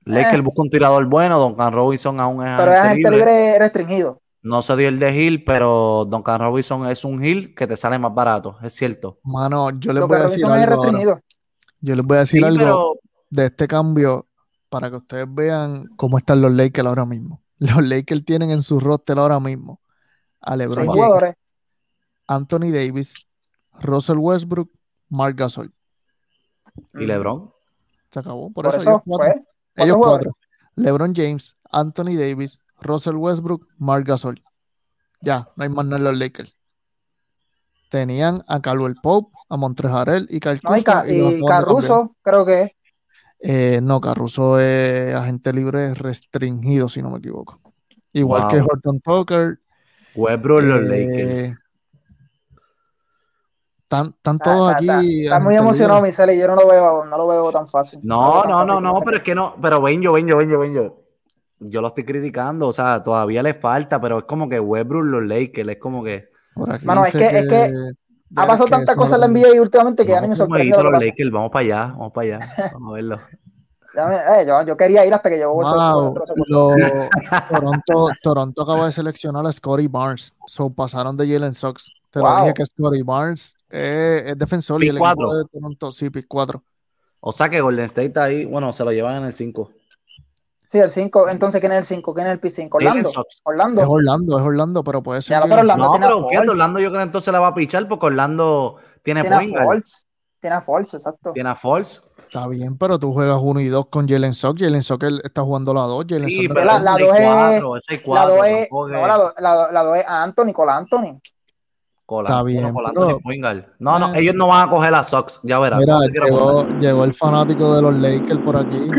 Lakers busca un tirador bueno, Duncan Robinson aún es Pero es agente libre. restringido. No se dio el de Hill, pero Duncan Robinson es un Hill que te sale más barato, es cierto. Mano, yo les voy a decir Robinson algo ahora. Yo les voy a decir Sí, algo pero de este cambio para que ustedes vean cómo están los Lakers ahora mismo. Los Lakers tienen en su roster ahora mismo a LeBron James, jugadores. Anthony Davis, Russell Westbrook, Mark Gasol. ¿Y LeBron? Se acabó. Por, Por eso, ellos cuatro. pues, Ellos cuatro. LeBron James, Anthony Davis, Russell Westbrook, Mark Gasol. Ya, no hay más nada en los Lakers. Tenían a Caldwell Pope, a Montrezl y Kyle No, y, Ca- y. Caruso, creo que. Eh, no, Caruso es agente libre restringido, si no me equivoco. Igual Wow. que Horton Tucker. Westbrook, los eh, Lakers. Están, están Está, todos está- está- aquí. está muy emocionado. Michelle, y yo no lo veo, no lo veo tan fácil. No, no, no, no, pero es que no, pero ven yo, ven yo, ven yo, ven yo. Yo lo estoy criticando, o sea, todavía le falta, pero es como que Westbrook, los Lakers, es como que. Mano, es que- es que Ha pasado tantas cosas en la NBA últimamente que ya ni me Vamos sorprende los. Lakers, vamos para allá, vamos para allá, vamos a verlo. Eh, yo, yo quería ir hasta que llegó. Wow, lo- Toronto, Toronto acaba de seleccionar a Scotty Barnes. So pasaron de Jalen Sox. Te lo Wow. dije que Scotty Barnes es, es defensor y Pick el cuatro. equipo de Toronto, sí, pick 4. O sea que Golden State está ahí, bueno, se lo llevan en el 5. Sí, el 5. Entonces, ¿quién es el 5? ¿Quién es el P5? Orlando. Sox. Orlando. Es Orlando, es Orlando, pero puede ser. Pero Orlando. No, tiene a pero fíjate. Orlando yo creo que entonces la va a pichar porque Orlando tiene, Tiene a point Falls. Tiene a Falls, exacto. tiene a Falls. Está bien, pero tú juegas 1 y 2 con Jalen Sox. Jalen él está jugando la 2. Jalen Sí, pero la- es la dos es- 6-4, es 6-4, La 2 es, no, la, do- la, do- la dos es a Anthony, con la Anthony. Colando, Está bien, colando pero-. No, no, Eh. ellos no van a coger a Sox, ya verás. Mira, no llegó, llegó el fanático de los Lakers por aquí.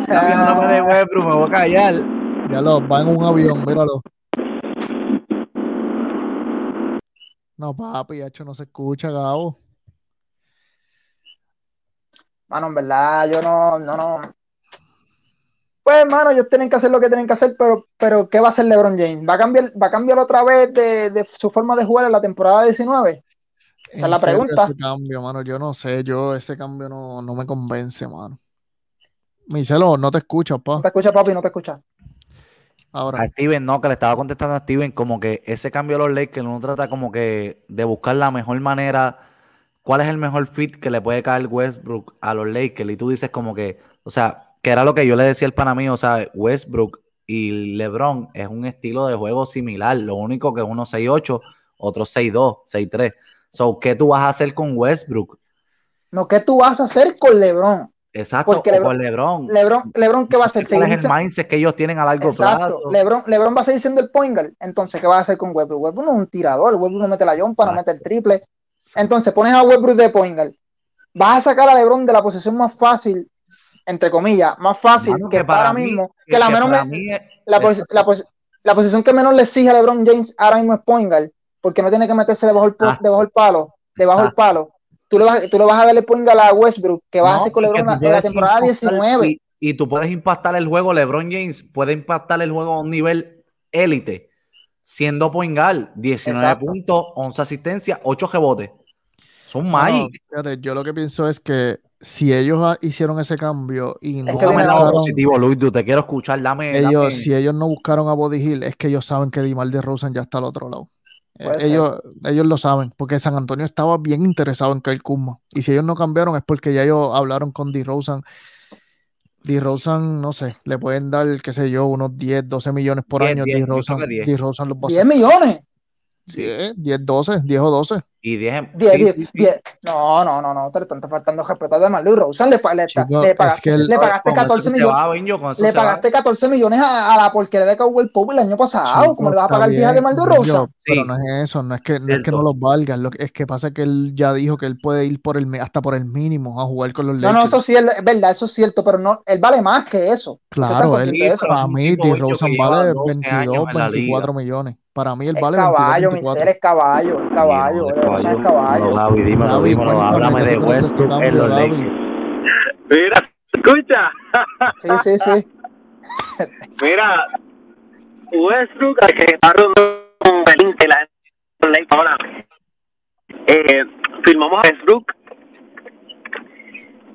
Está viéndome de Westbrook, me voy a callar. Ya lo, va en un avión, míralo. No, papi, hecho no se escucha, Gabo. Mano, en verdad, yo no, no, no. Pues, hermano, ellos tienen que hacer lo que tienen que hacer, pero, pero ¿qué va a hacer LeBron James? ¿Va a cambiar, va a cambiar otra vez de, de su forma de jugar en la temporada 19? Esa es la pregunta. Ese cambio, mano, yo no sé, yo ese cambio no, no me convence, mano. Micelo, no te escuchas, pa. No te escucha, papi, no te escucha. Ahora, A Steven, no, que le estaba contestando a Steven, como que ese cambio de los Lakers uno trata como que de buscar la mejor manera, cuál es el mejor fit que le puede caer Westbrook a los Lakers. Y tú dices como que, o sea, que era lo que yo le decía al pana mío, o sea, Westbrook y LeBron es un estilo de juego similar, lo único que uno 6'8, otro 6'2, 6'3. So, ¿qué tú vas a hacer con Westbrook? No, ¿qué tú vas a hacer con LeBron? Exacto, Porque LeBron- con LeBron. LeBron, LeBron ¿qué va a hacer? ¿Cuál es el mindset que ellos tienen a largo Exacto. plazo? LeBron, LeBron va a seguir siendo el point guard. Entonces, ¿qué va a hacer con Westbrook? Westbrook no es un tirador. Westbrook no mete la yompa, no mete el triple. Entonces, pones a Westbrook de point guard. Vas a sacar a LeBron de la posición más fácil, entre comillas, más fácil Mano, que, que para ahora mí- mismo, que, que la menos para me- mí es- la, la posi- la posición que menos le exige a LeBron James ahora mismo es point guard, porque no tiene que meterse debajo Exacto. debajo del palo, debajo del palo. Tú le, vas, tú le vas a darle point guard a Westbrook, que vas a hacer con LeBron en la temporada impactar- 19. Y, y tú puedes impactar el juego, LeBron James puede impactar el juego a un nivel élite, siendo point guard, 19 Exacto. puntos, 11 asistencias, 8 rebotes. Son No, magic. fíjate, yo lo que pienso es que si ellos hicieron ese cambio y no que lado otra. buscaron, positivo, Luis, tú te quiero escuchar, dame, ellos, dame- si ellos no buscaron a Body Hill, es que ellos saben que Dimar de Rosen ya está al otro lado. Eh, ser. ellos, ellos lo saben, porque San Antonio estaba bien interesado en Kyle Kuzma. Y si ellos no cambiaron es porque ya ellos hablaron con D. Rosen. D. Rosen, no sé, le pueden dar, qué sé yo, unos 10, 12 millones por 10, año. 10, D. Rosen, que 10. D. Rosen los va a 10 hacer. millones. 10, 10, 12, 10 o 12. Y 10, 10, sí, 10, sí. 10. No, no, no, no, te están faltando respeto a Marley Rosen. Le, pa- le, Chico, le es pagaste, que el- le pagaste Con eso 14 se millones. va, Benjo, Le va. pagaste 14 millones a, a la porquería de Cowboy Pope el año pasado. Chico, ¿Cómo le vas a pagar 10 a DeMar DeRozan? Pero Sí. no es eso, no es que, no es que no los valgan, lo que, es que pasa que él ya dijo que él puede ir por el hasta por el mínimo a jugar con los No, Lakers. no, eso sí es, es verdad, eso es cierto, pero no, él vale más que eso. ¿Usted está Claro, él, de eso? pero para es mí, D. Rosen que vale 12 22, años en la 24 liga. millones. Para mí, él Es vale caballo, 22, mi 24. ser es caballo, es caballo, Dímelo, caballo. Gaby, dímelo, Gaby, dímelo, cuéntame, háblame ¿qué de Westbrook en los? Lakers. Mira, escucha. Sí, sí, sí. Mira, Westbrook, al que está rodando un pelín que la ley ahora. Eh, firmamos a Westbrook.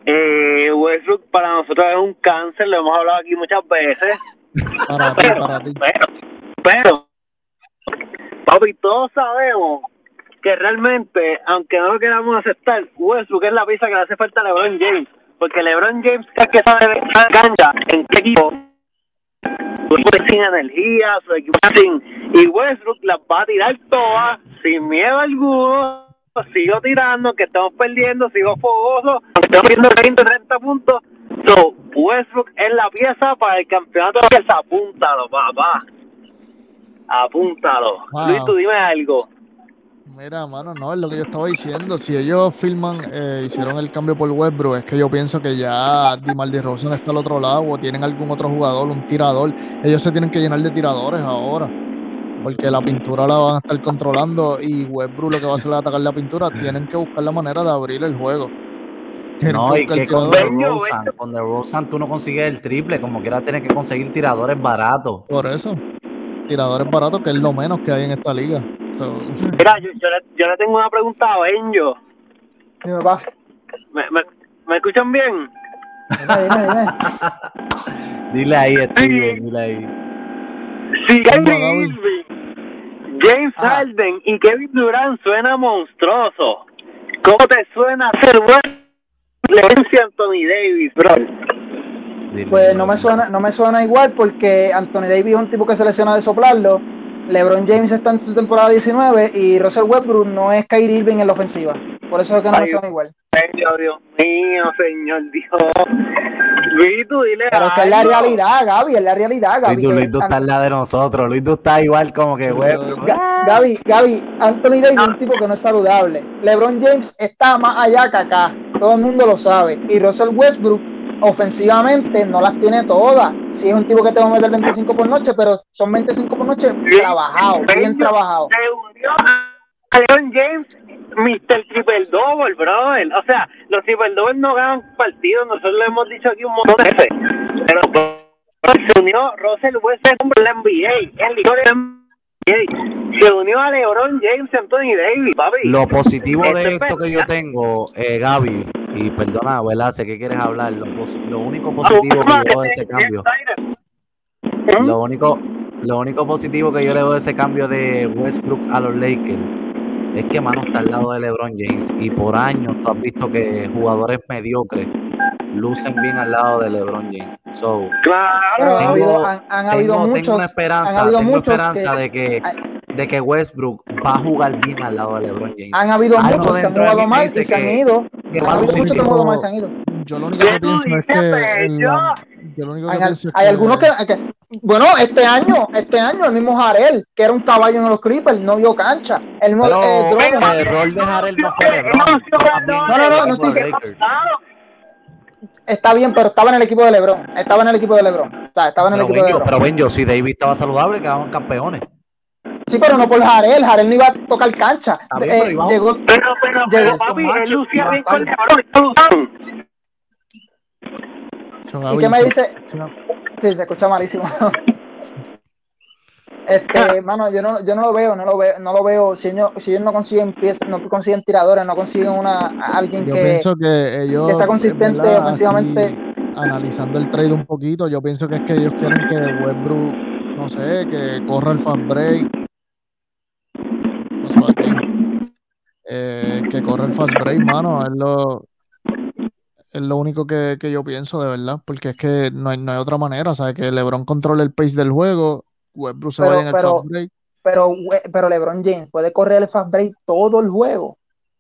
Eh, Westbrook para nosotros es un cáncer, lo hemos hablado aquí muchas veces. Para ti, Pero, para ti. pero, pero, papi, todos sabemos que realmente, aunque no lo queramos aceptar, Westbrook es la pieza que le hace falta a LeBron James. Porque LeBron James es que sabe de cancha en qué equipo su equipo es sin energía, su equipo es sin. Y Westbrook las va a tirar todas, sin miedo alguno. Sigo tirando, que estamos perdiendo, sigo fogoso, estamos perdiendo 20, 30 puntos. So, Westbrook es la pieza para el campeonato. Pieza, apúntalo, papá. Apúntalo. Wow. Luis, tú dime algo. Mira, mano, no, es lo que yo estaba diciendo. Si ellos filman, eh, hicieron el cambio por Westbrook, es que yo pienso que ya Dimar Rosen está al otro lado o tienen algún otro jugador, un tirador. Ellos se tienen que llenar de tiradores ahora. Porque la pintura la van a estar controlando y Westbrook lo que va a hacer es atacar la pintura. Tienen que buscar la manera de abrir el juego. Tienen No, y que con. DeRozan, con DeRozan tú no consigues el triple, como quieras tienes que conseguir tiradores baratos. Por eso. Tiradores baratos, que es lo menos que hay en esta liga. So, Mira, yo, yo, le, yo le tengo una pregunta a Benjo. Dime. ¿Me, me, me escuchan bien? Dime, dime, dime. Dile ahí, Steven, dile ahí. Si Gaby. Irving, James Ajá. Harden y Kevin Durant suena monstruoso, ¿cómo te suena ser bueno? Levencia Anthony Davis, bro. Dile, Pues no me suena, no me suena igual porque Anthony Davis es un tipo que se lesiona de soplarlo. LeBron James está en su temporada 19 y Russell Westbrook no es Kyrie Irving en la ofensiva. Por eso es que no me Ay, suena igual. Señor, Dios mío, señor Dios. Luis, tú dile Pero es que es la realidad, Gaby, es la realidad, Gaby. Luis, Luis, tú estás en la de nosotros. Luis, tú estás igual como que, güey. Ga- Gaby, Gaby, Anthony Davis es un tipo que no es saludable. LeBron James está más allá que acá. Todo el mundo lo sabe. Y Russell Westbrook, ofensivamente, no las tiene todas. Sí, es un tipo que te va a meter 25 por noche, pero son 25 por noche trabajados, bien trabajados. Se unió a LeBron James, Mr. Triple Double, brother. O sea, los Triple Double no ganan partidos, nosotros lo hemos dicho aquí un montón de veces. Pero bro, se unió Russell Westbrook en la NBA, en la Se unió a LeBron James Anthony Davis, papi. Lo positivo de es esto que yo tengo, eh, Gaby, y perdona, ¿verdad? Sé que quieres hablar. Lo, lo único positivo que yo veo de ese cambio, ¿Mm? lo único, lo único positivo que yo le veo de ese cambio de Westbrook a los Lakers es que mano está al lado de LeBron James y por años tú has visto que jugadores mediocres lucen bien al lado de LeBron James. So, Pero Claro. han Tengo- habido, han, han habido tengo, muchos. tengo una esperanza, han habido tengo muchos esperanza que- de que de que Westbrook va a jugar bien al lado de LeBron James. Han habido Algo muchos que han jugado mal y se han ido. que Han habido muchos que han jugado mal y se han ido. yo lo único que ¿Qué tú pienso es que la- yo lo único que Hay, pienso es hay que- algunos que, que- bueno, este año, este año el mismo Jarel, que era un caballo en los Clippers, no vio cancha. El mismo Pero eh, el error de Harrell no fue LeBron. No, no, no, no, no estoy diciendo-. Está bien, pero estaba en el equipo de LeBron. Estaba en el equipo de LeBron. O sea, estaba en el Pero equipo de Benjo, LeBron. pero Benjo, si David estaba saludable, quedaban campeones. Sí, pero no por Jarel. Jarel no iba a tocar cancha. Bien, Eh, pero iba a- llegó, Pero, pero, pero, Llegó papi, él lucía bien con LeBron. ¿Y qué me dice? Sí, se escucha malísimo. Este, mano, yo no, yo no lo veo, no lo veo, no lo veo. Si ellos, si ellos no consiguen pies, no consiguen tiradores, no consiguen una alguien Yo que, pienso que ellos. que sea consistente ¿verdad? ofensivamente. Aquí, analizando el trade un poquito, yo pienso que es que ellos quieren que Westbrook, no sé, que corra el fast break. Pasó aquí. Eh, que corra el fast break, mano. Es lo, es lo único que, que yo pienso, de verdad. Porque es que no hay, no hay otra manera. O sea, que LeBron controle el pace del juego. Westbrook se Pero- vaya en el pero- fast break. Pero, LeBron James puede correr el fast break todo el juego.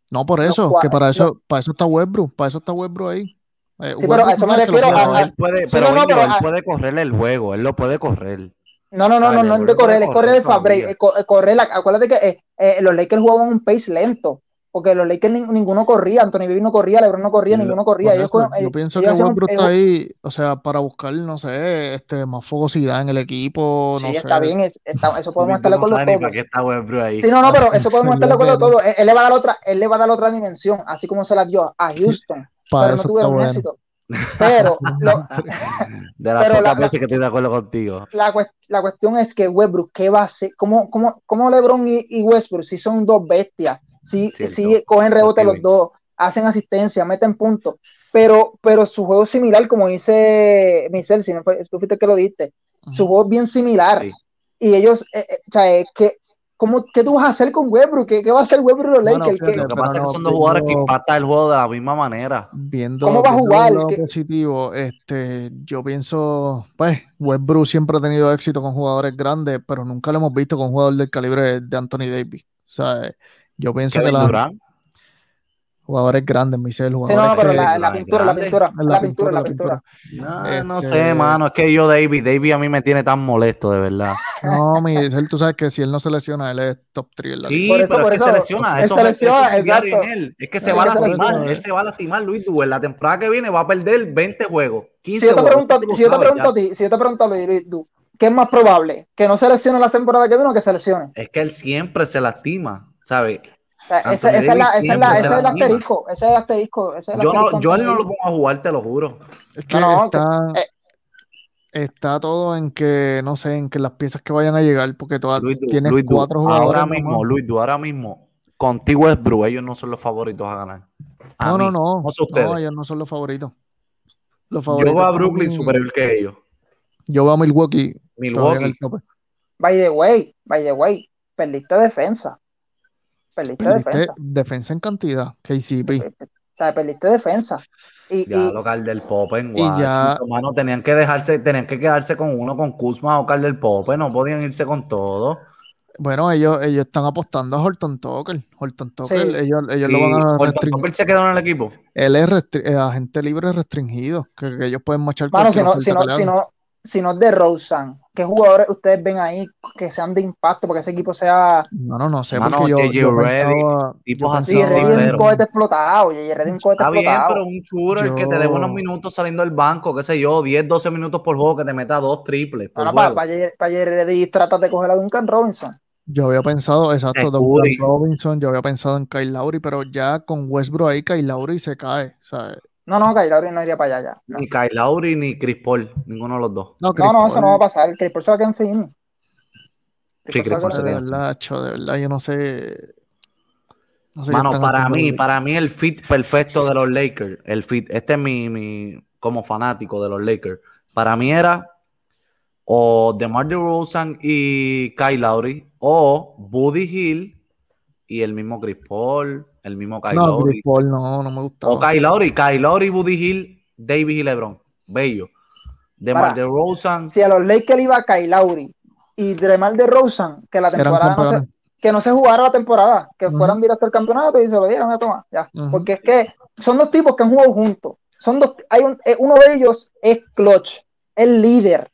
No, por eso, que para los- eso, para eso está Westbrook, para eso está Westbrook ahí. Eh, Sí, pero a eso me no refiero a- correr. él puede, Sí, pero no, no, Benjo, pero él a- puede correrle el juego, él lo puede correr. No, no, no, no, no es de correr, es correr el correr fast break, co- es correr la- acuérdate que eh, eh, los Lakers jugaban un pace lento, porque los Lakers nin- ninguno corría, Anthony Davis no corría, LeBron no corría, ninguno corría. Ellos, eso, yo ellos- pienso ellos que un- Westbrook ellos- está ahí, o sea, para buscar, no sé, este, más fogosidad en el equipo, Sí, no está sé. bien, es- está- eso podemos estar de acuerdo ni todos. para qué está Westbrook ahí. Sí, no, no, pero eso podemos estar de acuerdo todos. Él, él le va a dar otra, él le va a dar otra dimensión, así como se la dio a Houston, Para pero no tuvieron bueno. éxito. Pero lo- De las pero pocas la- veces que estoy de acuerdo contigo. la, la cuestión es que Westbrook, ¿qué va a hacer? ¿Cómo, cómo, cómo LeBron y, y Westbrook, si son dos bestias, si, Cierto. si cogen rebote los dos, hacen asistencia, meten puntos, pero, pero su juego es similar, como dice Michel, si no fue- tú fuiste que lo diste, su juego es bien similar. Sí. Y ellos, eh, eh, o sea, eh, ¿qué, cómo, ¿qué tú vas a hacer con Westbrook? ¿Qué, qué va a hacer Westbrook y los Bueno, Lakers? fíjate, ¿Qué- Lo que pasa es que son dos jugadores que impactan el juego de la misma manera. Viendo, ¿Cómo va a jugar? el lado ¿Qué- positivo, este, yo pienso, pues, Westbrook siempre ha tenido éxito con jugadores grandes, pero nunca lo hemos visto con un jugador del calibre de Anthony Davis. O sea, yo pienso que Durant. Jugadores grandes, Michel, Sí, jugadores no, no, pero la, pintura, la pintura, La la pintura, la pintura. No, no Este- sé, mano. Es que yo, David, David a mí me tiene tan molesto, de verdad. No, Michel, tú sabes que si él no se lesiona, él es top 3 en la Sí. Por eso, pero por es que eso, se lesiona. él Eso, se me- lesiona, eso es en él. Es que se va a él lastimar. Él se va a lastimar, Luis Duel. La temporada que viene va a perder 20 juegos. 15 Si yo te pregunto, si yo te sabes pregunto a ti, si yo te pregunto a Luis, Luis, tú, ¿qué es más probable? ¿Que no se lesione la temporada que viene o que se lesione? Es que él siempre se lastima, ¿sabes? O sea, Anthony ese, ese es, la, ese es, la- se ese es el asterisco, ese es el asterisco, ese es el Yo, asterisco no, yo a no lo pongo a jugar, te lo juro. Es que No, está, eh. está todo en que, no sé, en que las piezas que vayan a llegar, porque todas Luis Du, tienes Luis Du, cuatro jugadores. ahora mismo, Luis Du, ahora mismo, contigo es Bru, ellos no son los favoritos a ganar. A No, mí, no, no. No. No, ellos no son los favoritos. Los yo favoritos veo a para Brooklyn mí- superior que ellos. Yo veo a Milwaukee Milwaukee. By the way, by the way, perdiste defensa. Perdiste Perdiste defensa. defensa en cantidad, KCP. O sea, perdiste defensa. Y, Ya, y- lo del Pope en y ya- mano, tenían que dejarse, tenían que quedarse con uno, con Kuzma o Carl del Pope, no podían irse con todo. Bueno, ellos, ellos están apostando a Horton Tucker. Horton Tucker, Sí. ellos, ellos Y lo van a Horton restringir. Tucker se quedó en el equipo. Él es restri- eh, agente libre restringido, que, que ellos pueden marchar Mano, si no, si no, que le si no, si no es de Rosen, ¿qué jugadores ustedes ven ahí que sean de impacto para que ese equipo sea. No, no, no sé, Mano, porque yo, J.J. yo pensaba, tipos así, Sí, pensaba- Reddy es un cohete explotado. J.J. Reddy es un cohete Está bien, explotado. pero un shooter que te dé buenos minutos saliendo del banco, qué sé yo, 10, 12 minutos por juego, que te meta dos triples. Por para, juego. para, para J.J. Reddy tratas de coger a Duncan Robinson. Yo había pensado, exacto, Duncan. Robinson, yo había pensado en Kyle Lowry, pero ya con Westbrook ahí, Kyle Lowry se cae. O sea, No, no, Kyle Lowry no iría para allá ya. No, Ni Kyle Lowry ni Chris Paul, ninguno de los dos. no, Chris no, no, eso no va a pasar. Chris Paul se va a quedar en Phoenix. Sí, Chris Paul se se va a de verdad, cho, de verdad, yo no sé. no sé Mano, para mí, para mí el fit perfecto de los Lakers, el fit, este es mi, mi como fanático de los Lakers, para mí era o DeMar DeRozan y Kyle Lowry o Buddy Hill y el mismo Chris Paul, el mismo Kyle No, Lowry. Chris Paul no, no me gustaba. O Kyle Lowry, Kyle Lowry, Buddy Hill, Davis y LeBron. Bello. DeMar Para. DeRozan, Si a los Lakers iba Kyle Lowry y Dremar de Rosen, que la temporada no se, que no se jugara la temporada, que Ujú. fueran directo al campeonato y se lo dieron a tomar, ya. Porque es que son dos tipos que han jugado juntos. son dos, hay un, eh, uno de ellos es clutch, es líder.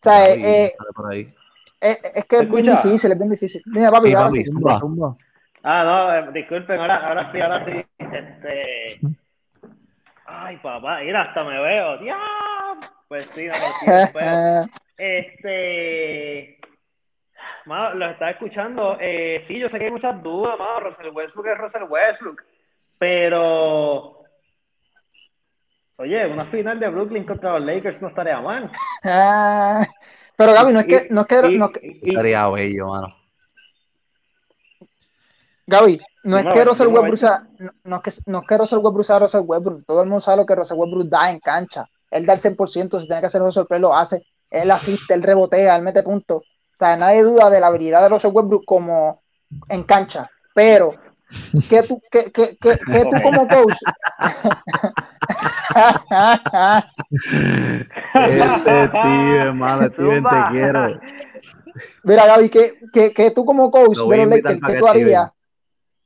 O sea, eh, eh, ahí. eh, es que es bien difícil, es bien difícil. Dime, papi, Sí, ahora papi. sí. Zumba, zumba. Ah, no, eh, disculpen, ahora, ahora sí, ahora sí. Este. Ay, papá, mira, hasta me veo. ¡Ya! Pues sí, no, sí, pero, Este. Mano, los estaba escuchando. Eh, sí, yo sé que hay muchas dudas, mano. Russell Westbrook es Russell Westbrook. Pero. Oye, una final de Brooklyn contra los Lakers no estaría mal. Ah, Pero Gaby, no es que, no es que, Y- no es que- y- y- Sería bello, mano. Gaby, no es que Russell Westbrook sea, no, es que, no es que Russell Westbrook sea Russell Westbrook, todo el mundo sabe lo que Russell Westbrook da en cancha. Él da el 100%, si tiene que hacer Russell Play lo hace, él asiste, él rebotea, él mete puntos. O sea, nadie duda de la habilidad de Russell Westbrook como en cancha, pero que tú, que, que, que tú como coach. Este tío, hermano, Steven, te quiero. Mira, Gaby, que, que, que tú como coach de los Lakers, ¿qué tú harías?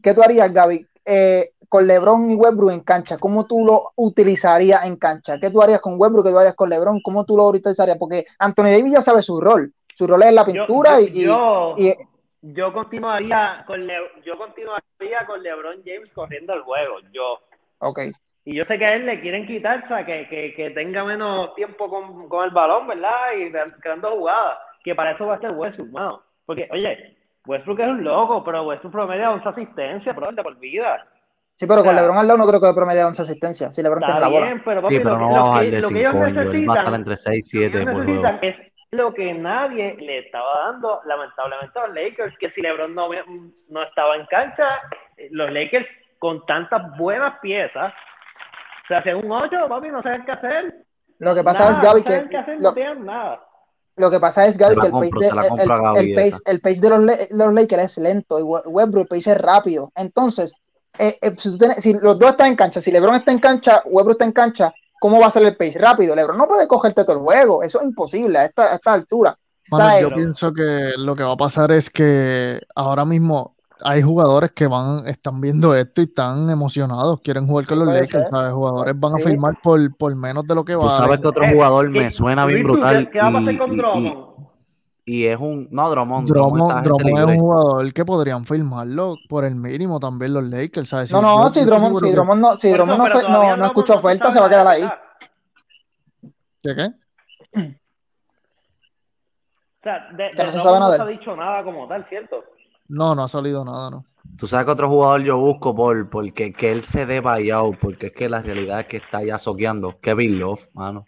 ¿Qué tú harías, Gaby? Eh, con LeBron y Westbrook en cancha, ¿cómo tú lo utilizarías en cancha? ¿Qué tú harías con Westbrook? ¿Qué tú harías con LeBron? ¿Cómo tú lo utilizarías? Porque Anthony Davis ya sabe su rol. Su rol es la pintura yo, y, y- yo, y- yo continuaría con Le- yo continuaría con LeBron James corriendo el juego. Yo Ok. y yo sé que a él le quieren quitar, o sea, que, que, que tenga menos tiempo con, con el balón, ¿verdad? Y creando jugadas. Que para eso va a estar Westbrook, mano. Porque, oye, Westbrook es un loco, pero Westbrook promedia 11 asistencias, bro, de por vida. Sí, pero con. LeBron al lado no creo que promedia 11 asistencias. Si LeBron Está la bola. bien, pero papi, Sí, pero lo, no que- va a ellos 5 años. Él va a estar entre 6 y lo que 7 ellos por juego. necesitan es lo que nadie le estaba dando, lamentablemente, a los Lakers, que si LeBron no, no estaba en cancha, eh, los Lakers con tantas buenas piezas, se hacían un 8, papi, no saben qué hacer. Lo que pasa Nada, es, Gaby, no saben que qué hacer, lo, no tienen nada. Lo que pasa es, Gaby, que el compro, pace de, el, Gaby pace, esa. el pace de los, Lakers es lento y We- Westbrook el pace es rápido. Entonces, eh, eh, si, tú tienes- si los dos están en cancha, si LeBron está en cancha, Westbrook está en cancha, ¿cómo va a ser el pace? Rápido. LeBron no puede cogerte todo el juego. Eso es imposible a esta, a esta altura. ¿Sabes? yo pienso que lo que va a pasar es que ahora mismo hay jugadores que van, están viendo esto y están emocionados, quieren jugar con los Lakers, ser. ¿sabes? Jugadores van a Sí. firmar por, por menos de lo que Tú valen. sabes que otro Eh, jugador ¿qué- me suena bien ¿tú brutal. ¿Qué, va a pasar y- con Drummond? Y, y es un. No, Drummond. Drummond Drummond, Drummond es libre. un jugador que podrían firmarlo por el mínimo también los Lakers, ¿sabes? No, no, si Drummond, si Drummond no, si Drummond no, no, no escuchó no oferta, se va a quedar ahí. ¿Qué qué? O sea, de, Que de no se ha dicho nada como tal, ¿cierto? No, no ha salido nada, ¿no? Tú sabes que otro jugador yo busco por porque que él se dé buyout, porque es que la realidad es que está ya soqueando. Kevin Love, mano.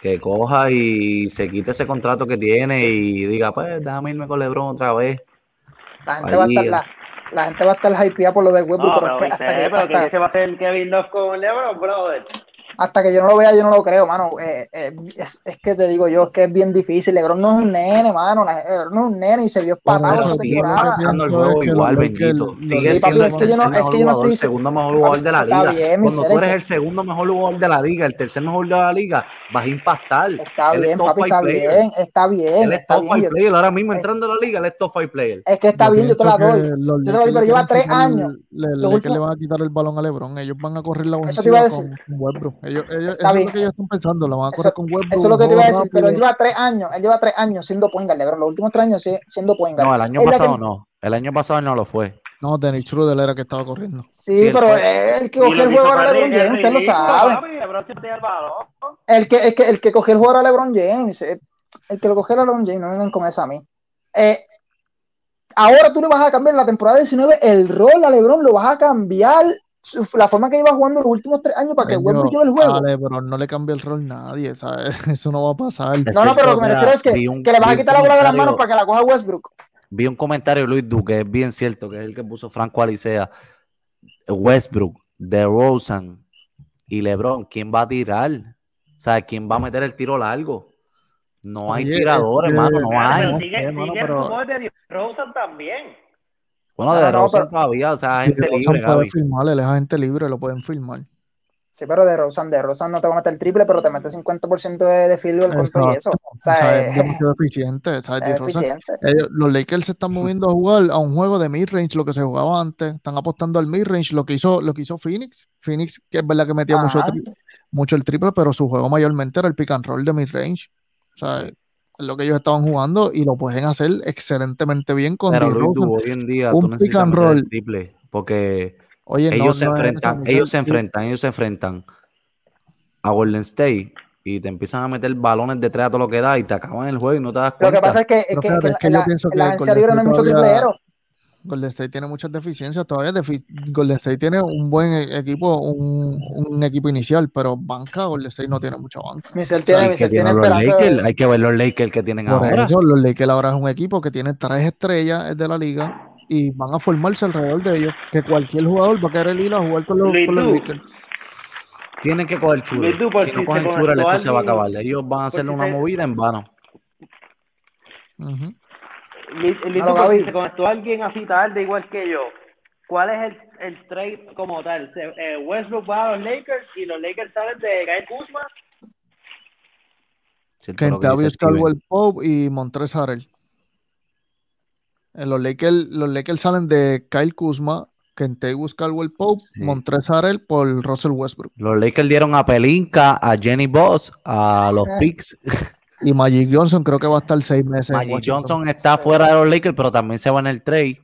Que coja y se quite ese contrato que tiene y diga, pues déjame irme con LeBron otra vez. La gente, va a estar, la, la gente va a estar hypeada por lo de Westbrook, No, pero, pero, es que hasta, que, pero hasta, que se va a hacer Kevin Love con LeBron, brother. Hasta que yo no lo vea, yo no lo creo, mano. Eh, eh, es, es que te digo yo, es que es bien difícil. LeBron no es un nene, mano. LeBron no es un nene y se vio espatado igual, bendito. Sigue siendo el mejor segundo mejor jugador de la liga. bien, Cuando tú eres el segundo mejor jugador de la liga, el tercer mejor jugador de la liga, vas a impactar. Está Él bien, papi, está player. bien, está bien, Él es top five player. Ahora mismo entrando a la liga, él es top five player. es que está bien, yo te la doy. Yo te la doy, pero le lleva tres años. Le, van a quitar el balón a LeBron. Ellos van a correr la Eso te iba a decir. Ellos, ellos, Está eso bien. es lo que ellos están pensando. La van a Eso- correr con Westbrook. Eso es lo que te iba a decir, pero él lleva tres años, él lleva tres años siendo point guard, LeBron, los últimos tres años siendo point guard. No, el año pasado que- no. El año pasado no lo fue. No, Dennis Schroeder era que estaba corriendo. Sí, pero el que cogió lo el juego era LeBron James, usted lo sabe. el que, el que, el que cogió el juego era LeBron James. eh, El que lo cogió era LeBron James, no vengan con eso a mí. Eh, ahora tú le vas a cambiar en la temporada 19 el rol a LeBron, lo vas a cambiar la forma que iba jugando los últimos tres años para que Westbrook lleve el juego. no le cambia el rol nadie, ¿sabes? Eso no va a pasar. Es No, no, pero lo que me refiero es que, un- que le vas a quitar la bola de las manos para que la coja Westbrook. Vi un comentario de Luis Duque, es bien cierto, que es el que puso Franco Alicea. Westbrook, DeRozan y LeBron, ¿quién va a tirar? O sea, ¿quién va a meter el tiro largo? No hay Oye, tiradores, es que- hermano, no hay. sigue, el rumor de Rosen también. Bueno, No, no, pero- todavía, o sea, gente DeRozan libre, puede Gaby. firmar, él es agente libre, lo pueden firmar. Sí, pero de Rosan, de Rosan no te va a meter el triple, pero te mete 50% de, de field goal con todo y eso. O O sea, es es, demasiado eficiente. ¿sabes? es DeRozan- eficiente. ellos- los Lakers se están moviendo a jugar a un juego de mid-range, lo que se jugaba antes. Están apostando al mid-range, lo que hizo, lo que hizo Phoenix. Phoenix, que es verdad que metía mucho Ajá. mucho el triple, pero su juego mayormente era el pick and roll de mid-range. O sea, lo que ellos estaban jugando y lo pueden hacer excelentemente bien con Pero. Luis, tú, hoy en día un tú pick necesitas and roll. triple porque Oye, no, ellos se no es eso, enfrentan, ellos se enfrentan, ellos se enfrentan a Golden State y te empiezan a meter balones de tres a todo lo que da y te acaban el juego y no te das Lo cuenta. que pasa es que, es que, que es que en yo la, pienso en la agencia libre no hay mucho todavía- triplero. Golden State tiene muchas deficiencias todavía. defi- Golden State tiene un buen e- equipo, un, un equipo inicial, pero banca, Golden State no tiene mucha banca. Hay que ver los Lakers que tienen Por ahora. eso, los Lakers ahora es un equipo que tiene tres estrellas de la liga y van a formarse alrededor de ellos. Que cualquier jugador va a querer ir a jugar con los, con. Lakers. Tienen que coger por Si no cogen churro, esto se va a acabar. Ellos van a hacer si una movida en vano. Li- se conectó alguien así tarde, igual que yo. ¿Cuál es el, el trade como tal? Se- eh, Westbrook va a los Lakers y los Lakers salen de Kyle Kuzma. Kentavious. Caldwell Pope y Montrezl Harrell. Eh, los, Lakers, los Lakers salen de Kyle Kuzma, Kentavious Caldwell Pope, Sí. Montrezl Harrell por Russell Westbrook. Los Lakers dieron a Pelinka, a Jenny Boss, a los Eh. Picks. Y Magic Johnson creo que va a estar seis meses. en Magic. Johnson está fuera de los Lakers, pero también se va en el trade.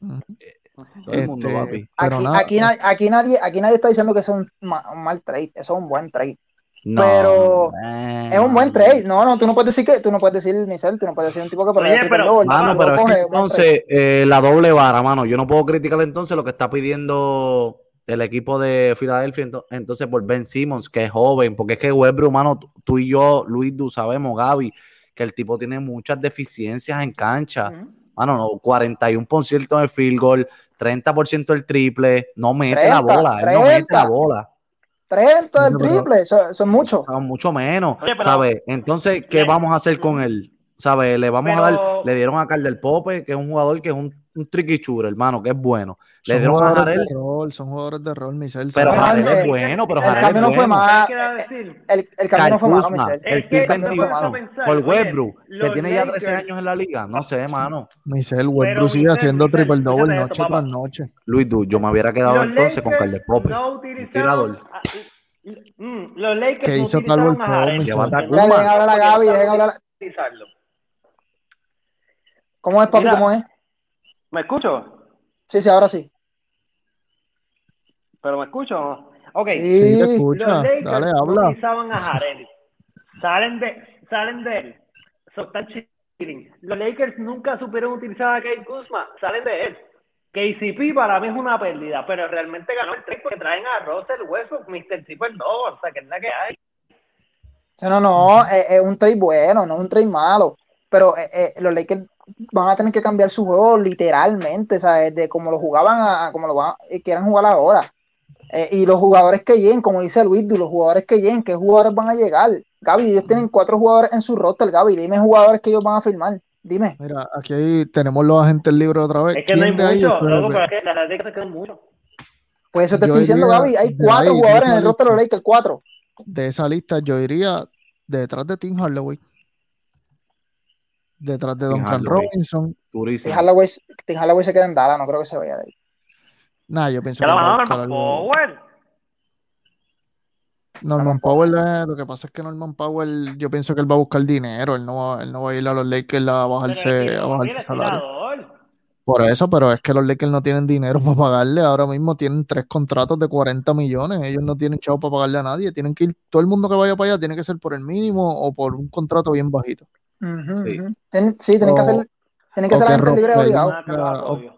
Ujú. Todo el mundo, Este, papi. Pero Aquí, nada, aquí, na- aquí nadie, aquí nadie está diciendo que eso es un, ma- un mal trade, eso es un buen trade. No, pero man. Es un buen trade. No, no, tú no puedes decir que, tú no puedes decir, Michel, tú no puedes decir un tipo que Oye, pero- double, Mano, pero buen trade. entonces eh, la doble vara, mano. Yo no puedo criticar entonces lo que está pidiendo el equipo de Filadelfia, ento- entonces por Ben Simmons, que es joven, porque es que Westbrook, mano, tú- y yo, Luis, tú sabemos, Gaby, que el tipo tiene muchas deficiencias en cancha. Mano, no, 41% del field goal, 30% del triple, no mete la 30, bola, él no mete 30. la bola. 30 del triple, eso, eso es mucho. Sea, mucho menos, ¿sabes? Entonces, ¿qué vamos a hacer con él? ¿Sabes? Le vamos a dar, le dieron a Carl del Pope, que es un jugador que es un, un tricky shooter, hermano, que es bueno. Le son dieron a Jarel, de rol, son jugadores de rol, Michel. pero Jarel es bueno, pero el Jarel es. El, el camino no fue malo, el Es que pick cambio no fue 21 malo. por Westbrook, que tiene ya 13 Lakers- años en la liga. No sé, mano. Michel, Westbrook sigue haciendo triple double noche tras noche. Luis, Du, yo me hubiera quedado entonces con Lakers Carl del Pope. utilizaron tirador. a- mm, los Lakers ¿Qué no hizo utilizaron a a No Kuzma. Dale, dejen hablar a Gaby, dejen hablar. ¿Cómo es, papi? Mira. ¿Cómo es? ¿Me escucho? Sí, sí, ahora sí. ¿Pero me escucho o no? Ok. Sí, te. Los Lakers Dale, no habla. utilizaban a Harden. Salen de, salen de él. So, están chilling. Los Lakers nunca supieron utilizar a Kyle Kuzma. Salen de él. KCP para mí es una pérdida, pero realmente ganó el trade porque traen a Russell Westbrook, Mr. Triple Double, o sea, que es la que hay. Sí, no, no, es, es un trade bueno, no es un trade malo. Pero eh, eh, los Lakers van a tener que cambiar su juego literalmente, ¿sabes? De cómo lo jugaban a, a cómo lo van, eh, quieran jugar ahora. Eh, y los jugadores que lleguen, como dice Luis, Du, los jugadores que lleguen, ¿qué jugadores van a llegar? Gaby, ellos tienen cuatro jugadores en su roster, Gaby, dime jugadores que ellos van a firmar. Dime. Mira, aquí hay- tenemos los agentes libres otra vez. Es que no hay ¿Quién de ellos? mucho, loco, pero es que la Lakers quedan mucho. Pues eso te Yo estoy diciendo, Gaby. Hay cuatro ahí, jugadores en el roster de los. Lakers, cuatro. De esa lista, yo iría detrás de Tim Hardaway. Detrás de Tim Duncan. Robinson. Tim se queda en Dallas, no creo que se vaya de ahí. Nah, yo pienso que algo. Power. Norman Norman Powell, eh, lo que pasa es que Norman Powell, yo pienso que él va a buscar dinero, él no va, él no va a ir a los Lakers a bajarse, a tiene salario. Por eso, pero es que los Lakers no tienen dinero para pagarle, ahora mismo tienen tres contratos de 40 millones, ellos no tienen chavo para pagarle a nadie, tienen que ir, todo el mundo que vaya para allá tiene que ser por el mínimo o por un contrato bien bajito. Sí. tienen que hacer, tienen que o ser que agentes libres Rockford- obligados. Nada que lo Ah.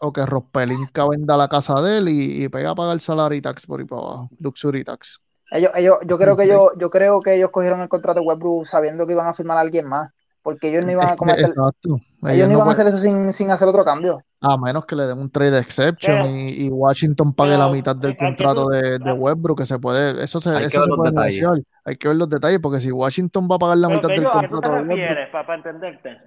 O que Rospelinka venda la casa de él y, y pega a pagar salary tax por ahí para abajo, luxury tax. Ellos, ellos, yo creo que ellos, yo creo que ellos cogieron el contrato de Westbrook sabiendo que iban a firmar a alguien más, porque ellos no iban a cometer, exacto. Ellos no no iban a pueden- hacer eso sin, sin hacer otro cambio. A menos que le den un trade exception Pero- y, y Washington pague la mitad del que contrato de, de Westbrook, que se puede, eso se, Hay que eso ver se puede negociar. Hay que ver los detalles, porque si Washington va a pagar la Pero mitad que del yo, ¿a qué tú te contrato de Westbrook, para entenderte?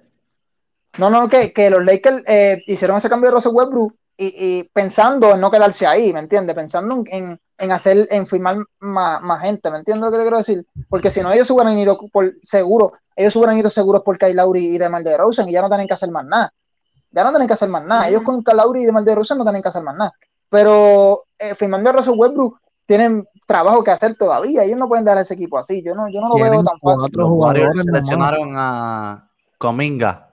No, no, que, que los Lakers eh, hicieron ese cambio de Russell Westbrook y, y pensando en no quedarse ahí, ¿me entiendes? Pensando en, en, en hacer, en firmar más, más gente, ¿me entiendes lo que te quiero decir? Porque si no, ellos hubieran ido por seguro, ellos hubieran ido seguros por Kyle Lowry y DeMar DeRozan y ya no tienen que hacer más nada. Ya no tienen que hacer más nada. Ellos con Kyle Lowry y DeMar DeRozan no tienen que hacer más nada. Pero eh, firmando a Russell Westbrook, tienen trabajo que hacer todavía. Ellos no pueden dar ese equipo así. Yo no, yo no lo veo tan fácil. cuatro Los jugadores, seleccionaron a Cominga.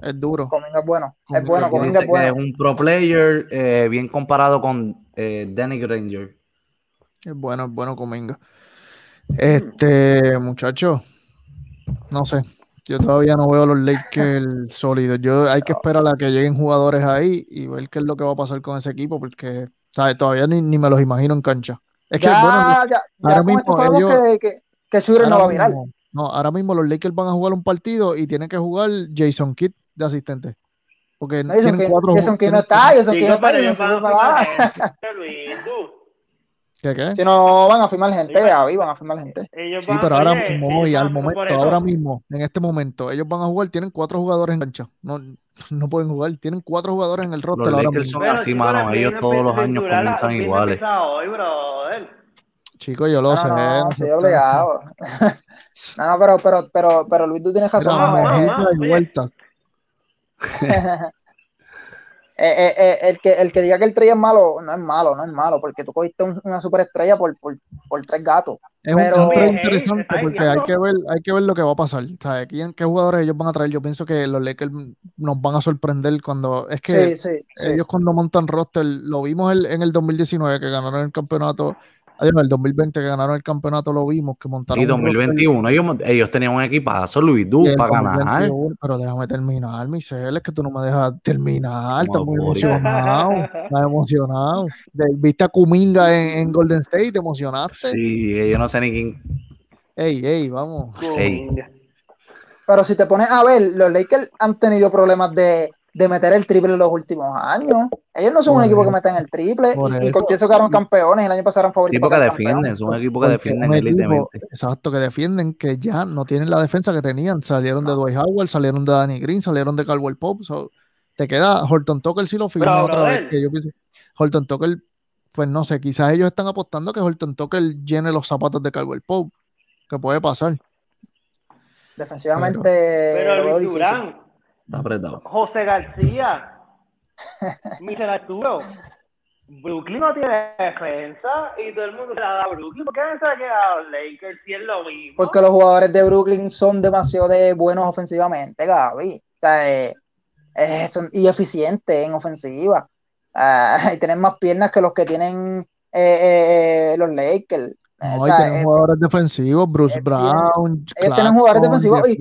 Es duro. Cominga es bueno. Es bueno, Cominga es que es bueno. un pro player, eh, bien comparado con eh, Danny Granger. Es bueno, es bueno Cominga. Este, muchacho, no sé. Yo todavía no veo a los Lakers sólidos. Yo hay que esperar a que lleguen jugadores ahí y ver qué es lo que va a pasar con ese equipo, porque ¿sabes? todavía ni, ni me los imagino en cancha. Es que Ya, bueno, ya, ya ahora mismo ellos- que, que, que no va a virar. mismo- no, ahora mismo los Lakers van a jugar un partido y tienen que jugar Jason Kidd de asistente. Porque No, tienen Kidd- cuatro ju- Kidd no está, Jason Kidd no está. ¿Qué, qué? Si no van a firmar gente, Javi, van a firmar gente. Ellos Sí, van- pero ahora oye, mismo, y al momento, eso. ahora mismo, en este momento, ellos van a jugar, tienen cuatro jugadores en cancha. No, no pueden jugar, tienen cuatro jugadores en el roster Los ahora Lakers mismo. son así, mano. Ellos todos los años comienzan iguales. Chicos, yo lo No, sé. no, no no, sé sí, obligado. No, pero, pero, pero, pero Luis, tú tienes razón. No, vamos, eh, eh, eh, el, que, el que diga que el trade es malo, no es malo, no es malo, porque tú cogiste un- una superestrella por, por, por tres gatos. Es un, es Pero- un trade interesante porque hay que ver, hay que ver lo que va a pasar. ¿Sabes? ¿Quién, ¿Qué jugadores ellos van a traer? Yo pienso que los Lakers nos van a sorprender cuando. Es que Sí, sí, sí. ellos cuando montan roster, lo vimos el- en el 2019 que ganaron el campeonato. Adiós, el 2020 que ganaron el campeonato lo vimos, que montaron Y un roster 2021, ellos, ellos tenían un equipazo, Luis Du, para ganar. 2021, Pero déjame terminar, Michelle, es que tú no me dejas terminar. Estás muy emocionado. Estás emocionado. De- Viste a Kuminga en, en Golden State, te emocionaste. Sí, yo no sé ni quién. Ey, ey, vamos. Ey. Pero si te pones a ver, los Lakers han tenido problemas de, de meter el triple en los últimos años. Ellos no son Por un equipo eso. que meten el triple Por y, y eso. con eso quedaron campeones. El año pasado eran favoritos. Tipo que defienden, son un equipo que defienden un equipo, élitemente. exacto, que defienden, que ya no tienen la defensa que tenían. Salieron de Dwight Howard, salieron de Danny Green, salieron de Caldwell Pope. so, te queda Horton Tucker si lo firma Pero, otra brother. vez. Que yo pienso, Horton Tucker, pues no sé, quizás ellos están apostando que Horton Tucker llene los zapatos de Caldwell Pope. Que puede pasar. Defensivamente Pero lo veo Luis difícil. Durán, Está apretado. José García, Michel Arturo. Brooklyn no tiene defensa y todo el mundo se la da a Brooklyn. ¿Por qué no se la queda a los Lakers si es lo mismo? Porque los jugadores de Brooklyn son demasiado de buenos ofensivamente, Gaby. O sea, eh, eh, son, y eficientes en ofensiva. Ah, y tienen más piernas que los que tienen eh, eh, los Lakers. Eh, No, o y sea, tienen eh, jugadores defensivos, Bruce es bien- Brown, ellos tienen jugadores defensivos y,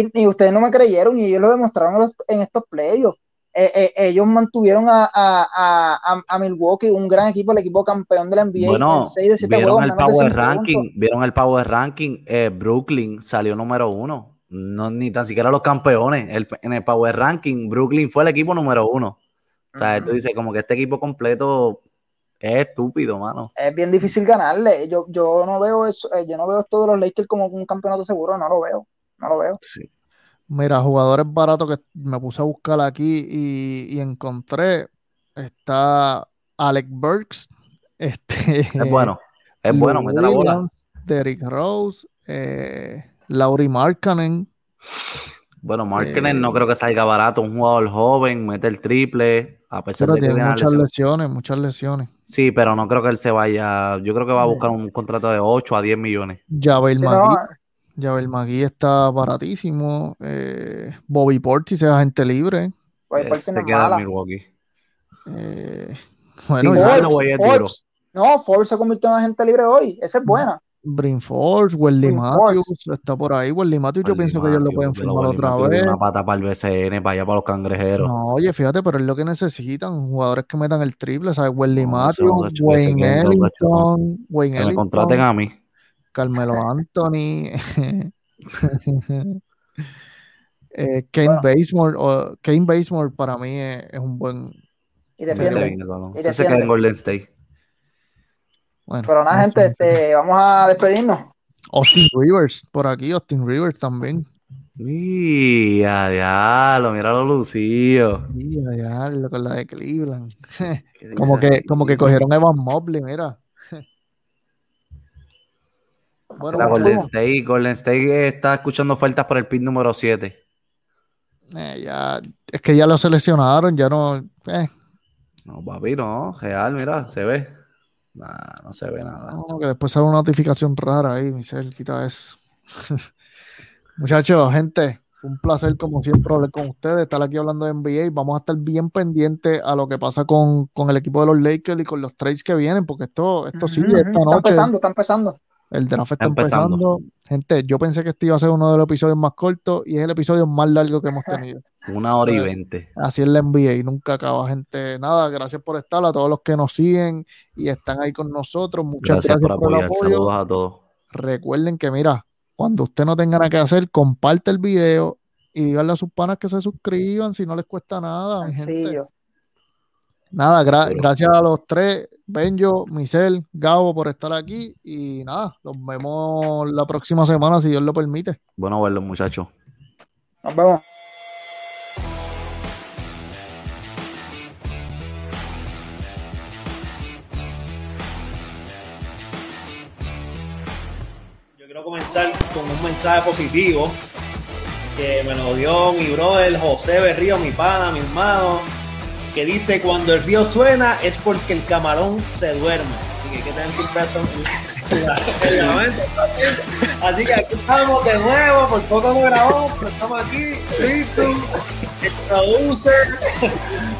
y, y ustedes no me creyeron y ellos lo demostraron en, estos playoffs. Eh, eh, ellos mantuvieron a, a, a, a- Milwaukee, un gran equipo, el equipo campeón de la NBA, Bueno, en 6 de 7 vieron juegos, el Power 5 Ranking, puntos. vieron el Power Ranking, eh, Brooklyn salió número uno, no, ni tan siquiera los campeones, El- en el Power Ranking, Brooklyn fue el equipo número uno, o sea, tú dices como que este equipo completo es estúpido, mano, Es bien difícil ganarle. Yo, yo no veo eso, eh, yo no veo esto de los Lakers como un campeonato seguro, no lo veo, no lo veo. sí. Mira, jugadores baratos que me puse a buscar aquí y, y encontré. Está Alec Burks. Este, es bueno, es Lou bueno, mete la bola, Derrick Rose, eh, Lauri Markkanen. Bueno, Markkinen Eh, no creo que salga barato, un jugador joven, mete el triple, a pesar Pero de que tiene muchas lesiones, muchas lesiones. Sí, pero no creo que él se vaya, yo creo que va a buscar un contrato de 8 a 10 millones. Javel Si no, McGee está baratísimo. Eh, Bobby Portis es agente libre. pues, Eh, no se queda en. Milwaukee. Eh, bueno, Tim ya- Hardaway Hardaway es duro. Forbes, no, Forbes se convirtió en agente libre hoy, esa es buena. Brin Force, Wesley Matthews, está por ahí. Wesley Matthews, yo pienso que ellos lo pueden firmar otra Matthews vez. Una pata para el BCN, para allá para los cangrejeros. No, oye, fíjate, pero es lo que necesitan, jugadores que metan el triple, ¿sabes? Wesley No, Matthews, Wayne. Ellington, Wayne que me contraten Ellington, a mí. Carmelo Anthony, eh, Kane Bueno. Bazemore, o- Kane Bazemore para mí es, es un buen, Y Ese defiende. Y se queda defiende. en Golden State. Bueno. Pero nada, gente, este, vamos a despedirnos. Austin Rivers, por aquí, Austin Rivers también. Mira, diablo, mira lo lucido. Ya, ya, lo con la de Cleveland. ¿Qué Como que, como que cogieron a Evan Mobley, mira. Bueno, La Bueno, Golden ¿cómo? State, Golden State está escuchando ofertas por el pin número 7. eh, ya, es que ya lo seleccionaron, ya no. eh, No, papi, no, real, mira, se ve. Nah, no se ve nada. No, que después sale una notificación rara ahí, Michelle, quita eso. Muchachos, gente, un placer como siempre hablar con ustedes, estar aquí hablando de NBA. Vamos a estar bien pendientes a lo que pasa con, con el equipo de los Lakers y con los trades que vienen, porque esto, esto sigue Ujú, esta Está empezando, está empezando. El draft está Empezando. empezando. Gente, yo pensé que este iba a ser uno de los episodios más cortos y es el episodio más largo que hemos tenido. Una hora y veinte. Así es la NBA y nunca acaba, gente. Nada, gracias por estar, a todos los que nos siguen y están ahí con nosotros. Muchas Gracias gracias, por por el apoyar. apoyo. Saludos a todos. Recuerden que, mira, cuando usted no tenga nada que hacer, comparte el video y díganle a sus panas que se suscriban si no les cuesta nada. gente. Nada, gra- gracias a los tres, Benjo, Michelle, Gabo, por estar aquí y nada, los vemos la próxima semana si Dios lo permite. Bueno verlos, muchachos. Nos vemos. Yo quiero comenzar con un mensaje positivo que me lo dio mi brother José Berrío, mi pana, mi hermano, que dice cuando el río suena es porque el camarón se duerme. Así que hay que tener siempre eso. Así que aquí estamos de nuevo, por poco no grabamos, pero estamos aquí, listos. El producer,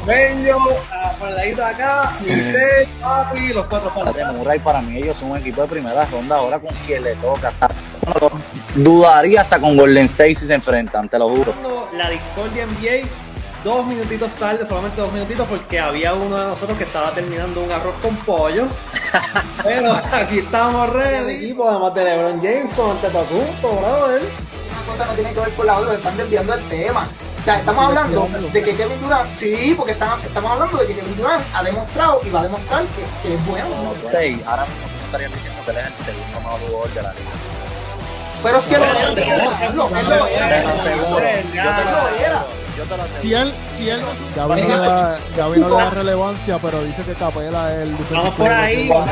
Benjo, a por el ladito de acá, Michelle, papi, los cuatro patas. Murray para mí ellos son un equipo de primera ronda ahora con quien le toca. Dudaría hasta con Golden State si se enfrentan, te lo juro. la discordia NBA dos minutitos tarde, solamente dos minutitos, porque había uno de nosotros que estaba terminando un arroz con pollo. Pero aquí estamos ready. equipo, además de LeBron James con Antetokounmpo, brother. Una cosa no tiene que ver con la otra, están desviando el tema. O sea, estamos hablando de que Kevin Durant, sí, porque están- estamos hablando de que Kevin Durant ha demostrado y va a demostrar que, que es bueno. Golden State, ahora mismo tú estarías diciendo que él es el segundo mejor jugador de la liga. Pero es que lo era, Pero, Carlos, él lo era, Te lo Yo te lo lo era. Yo te lo aseguro. Si él, si él, Gaby no, le da, Gaby no le da relevancia, pero dice que Capela es el Vamos por ahí, vamos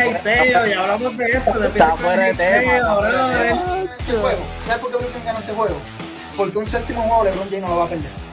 el hateo y hablamos de esto. de Está fuera de tema, está fuera de brother. tema. ese juego. ¿Sabes por qué Brooklyn gana ese juego? Porque un séptimo juego LeBron James no lo va a perder.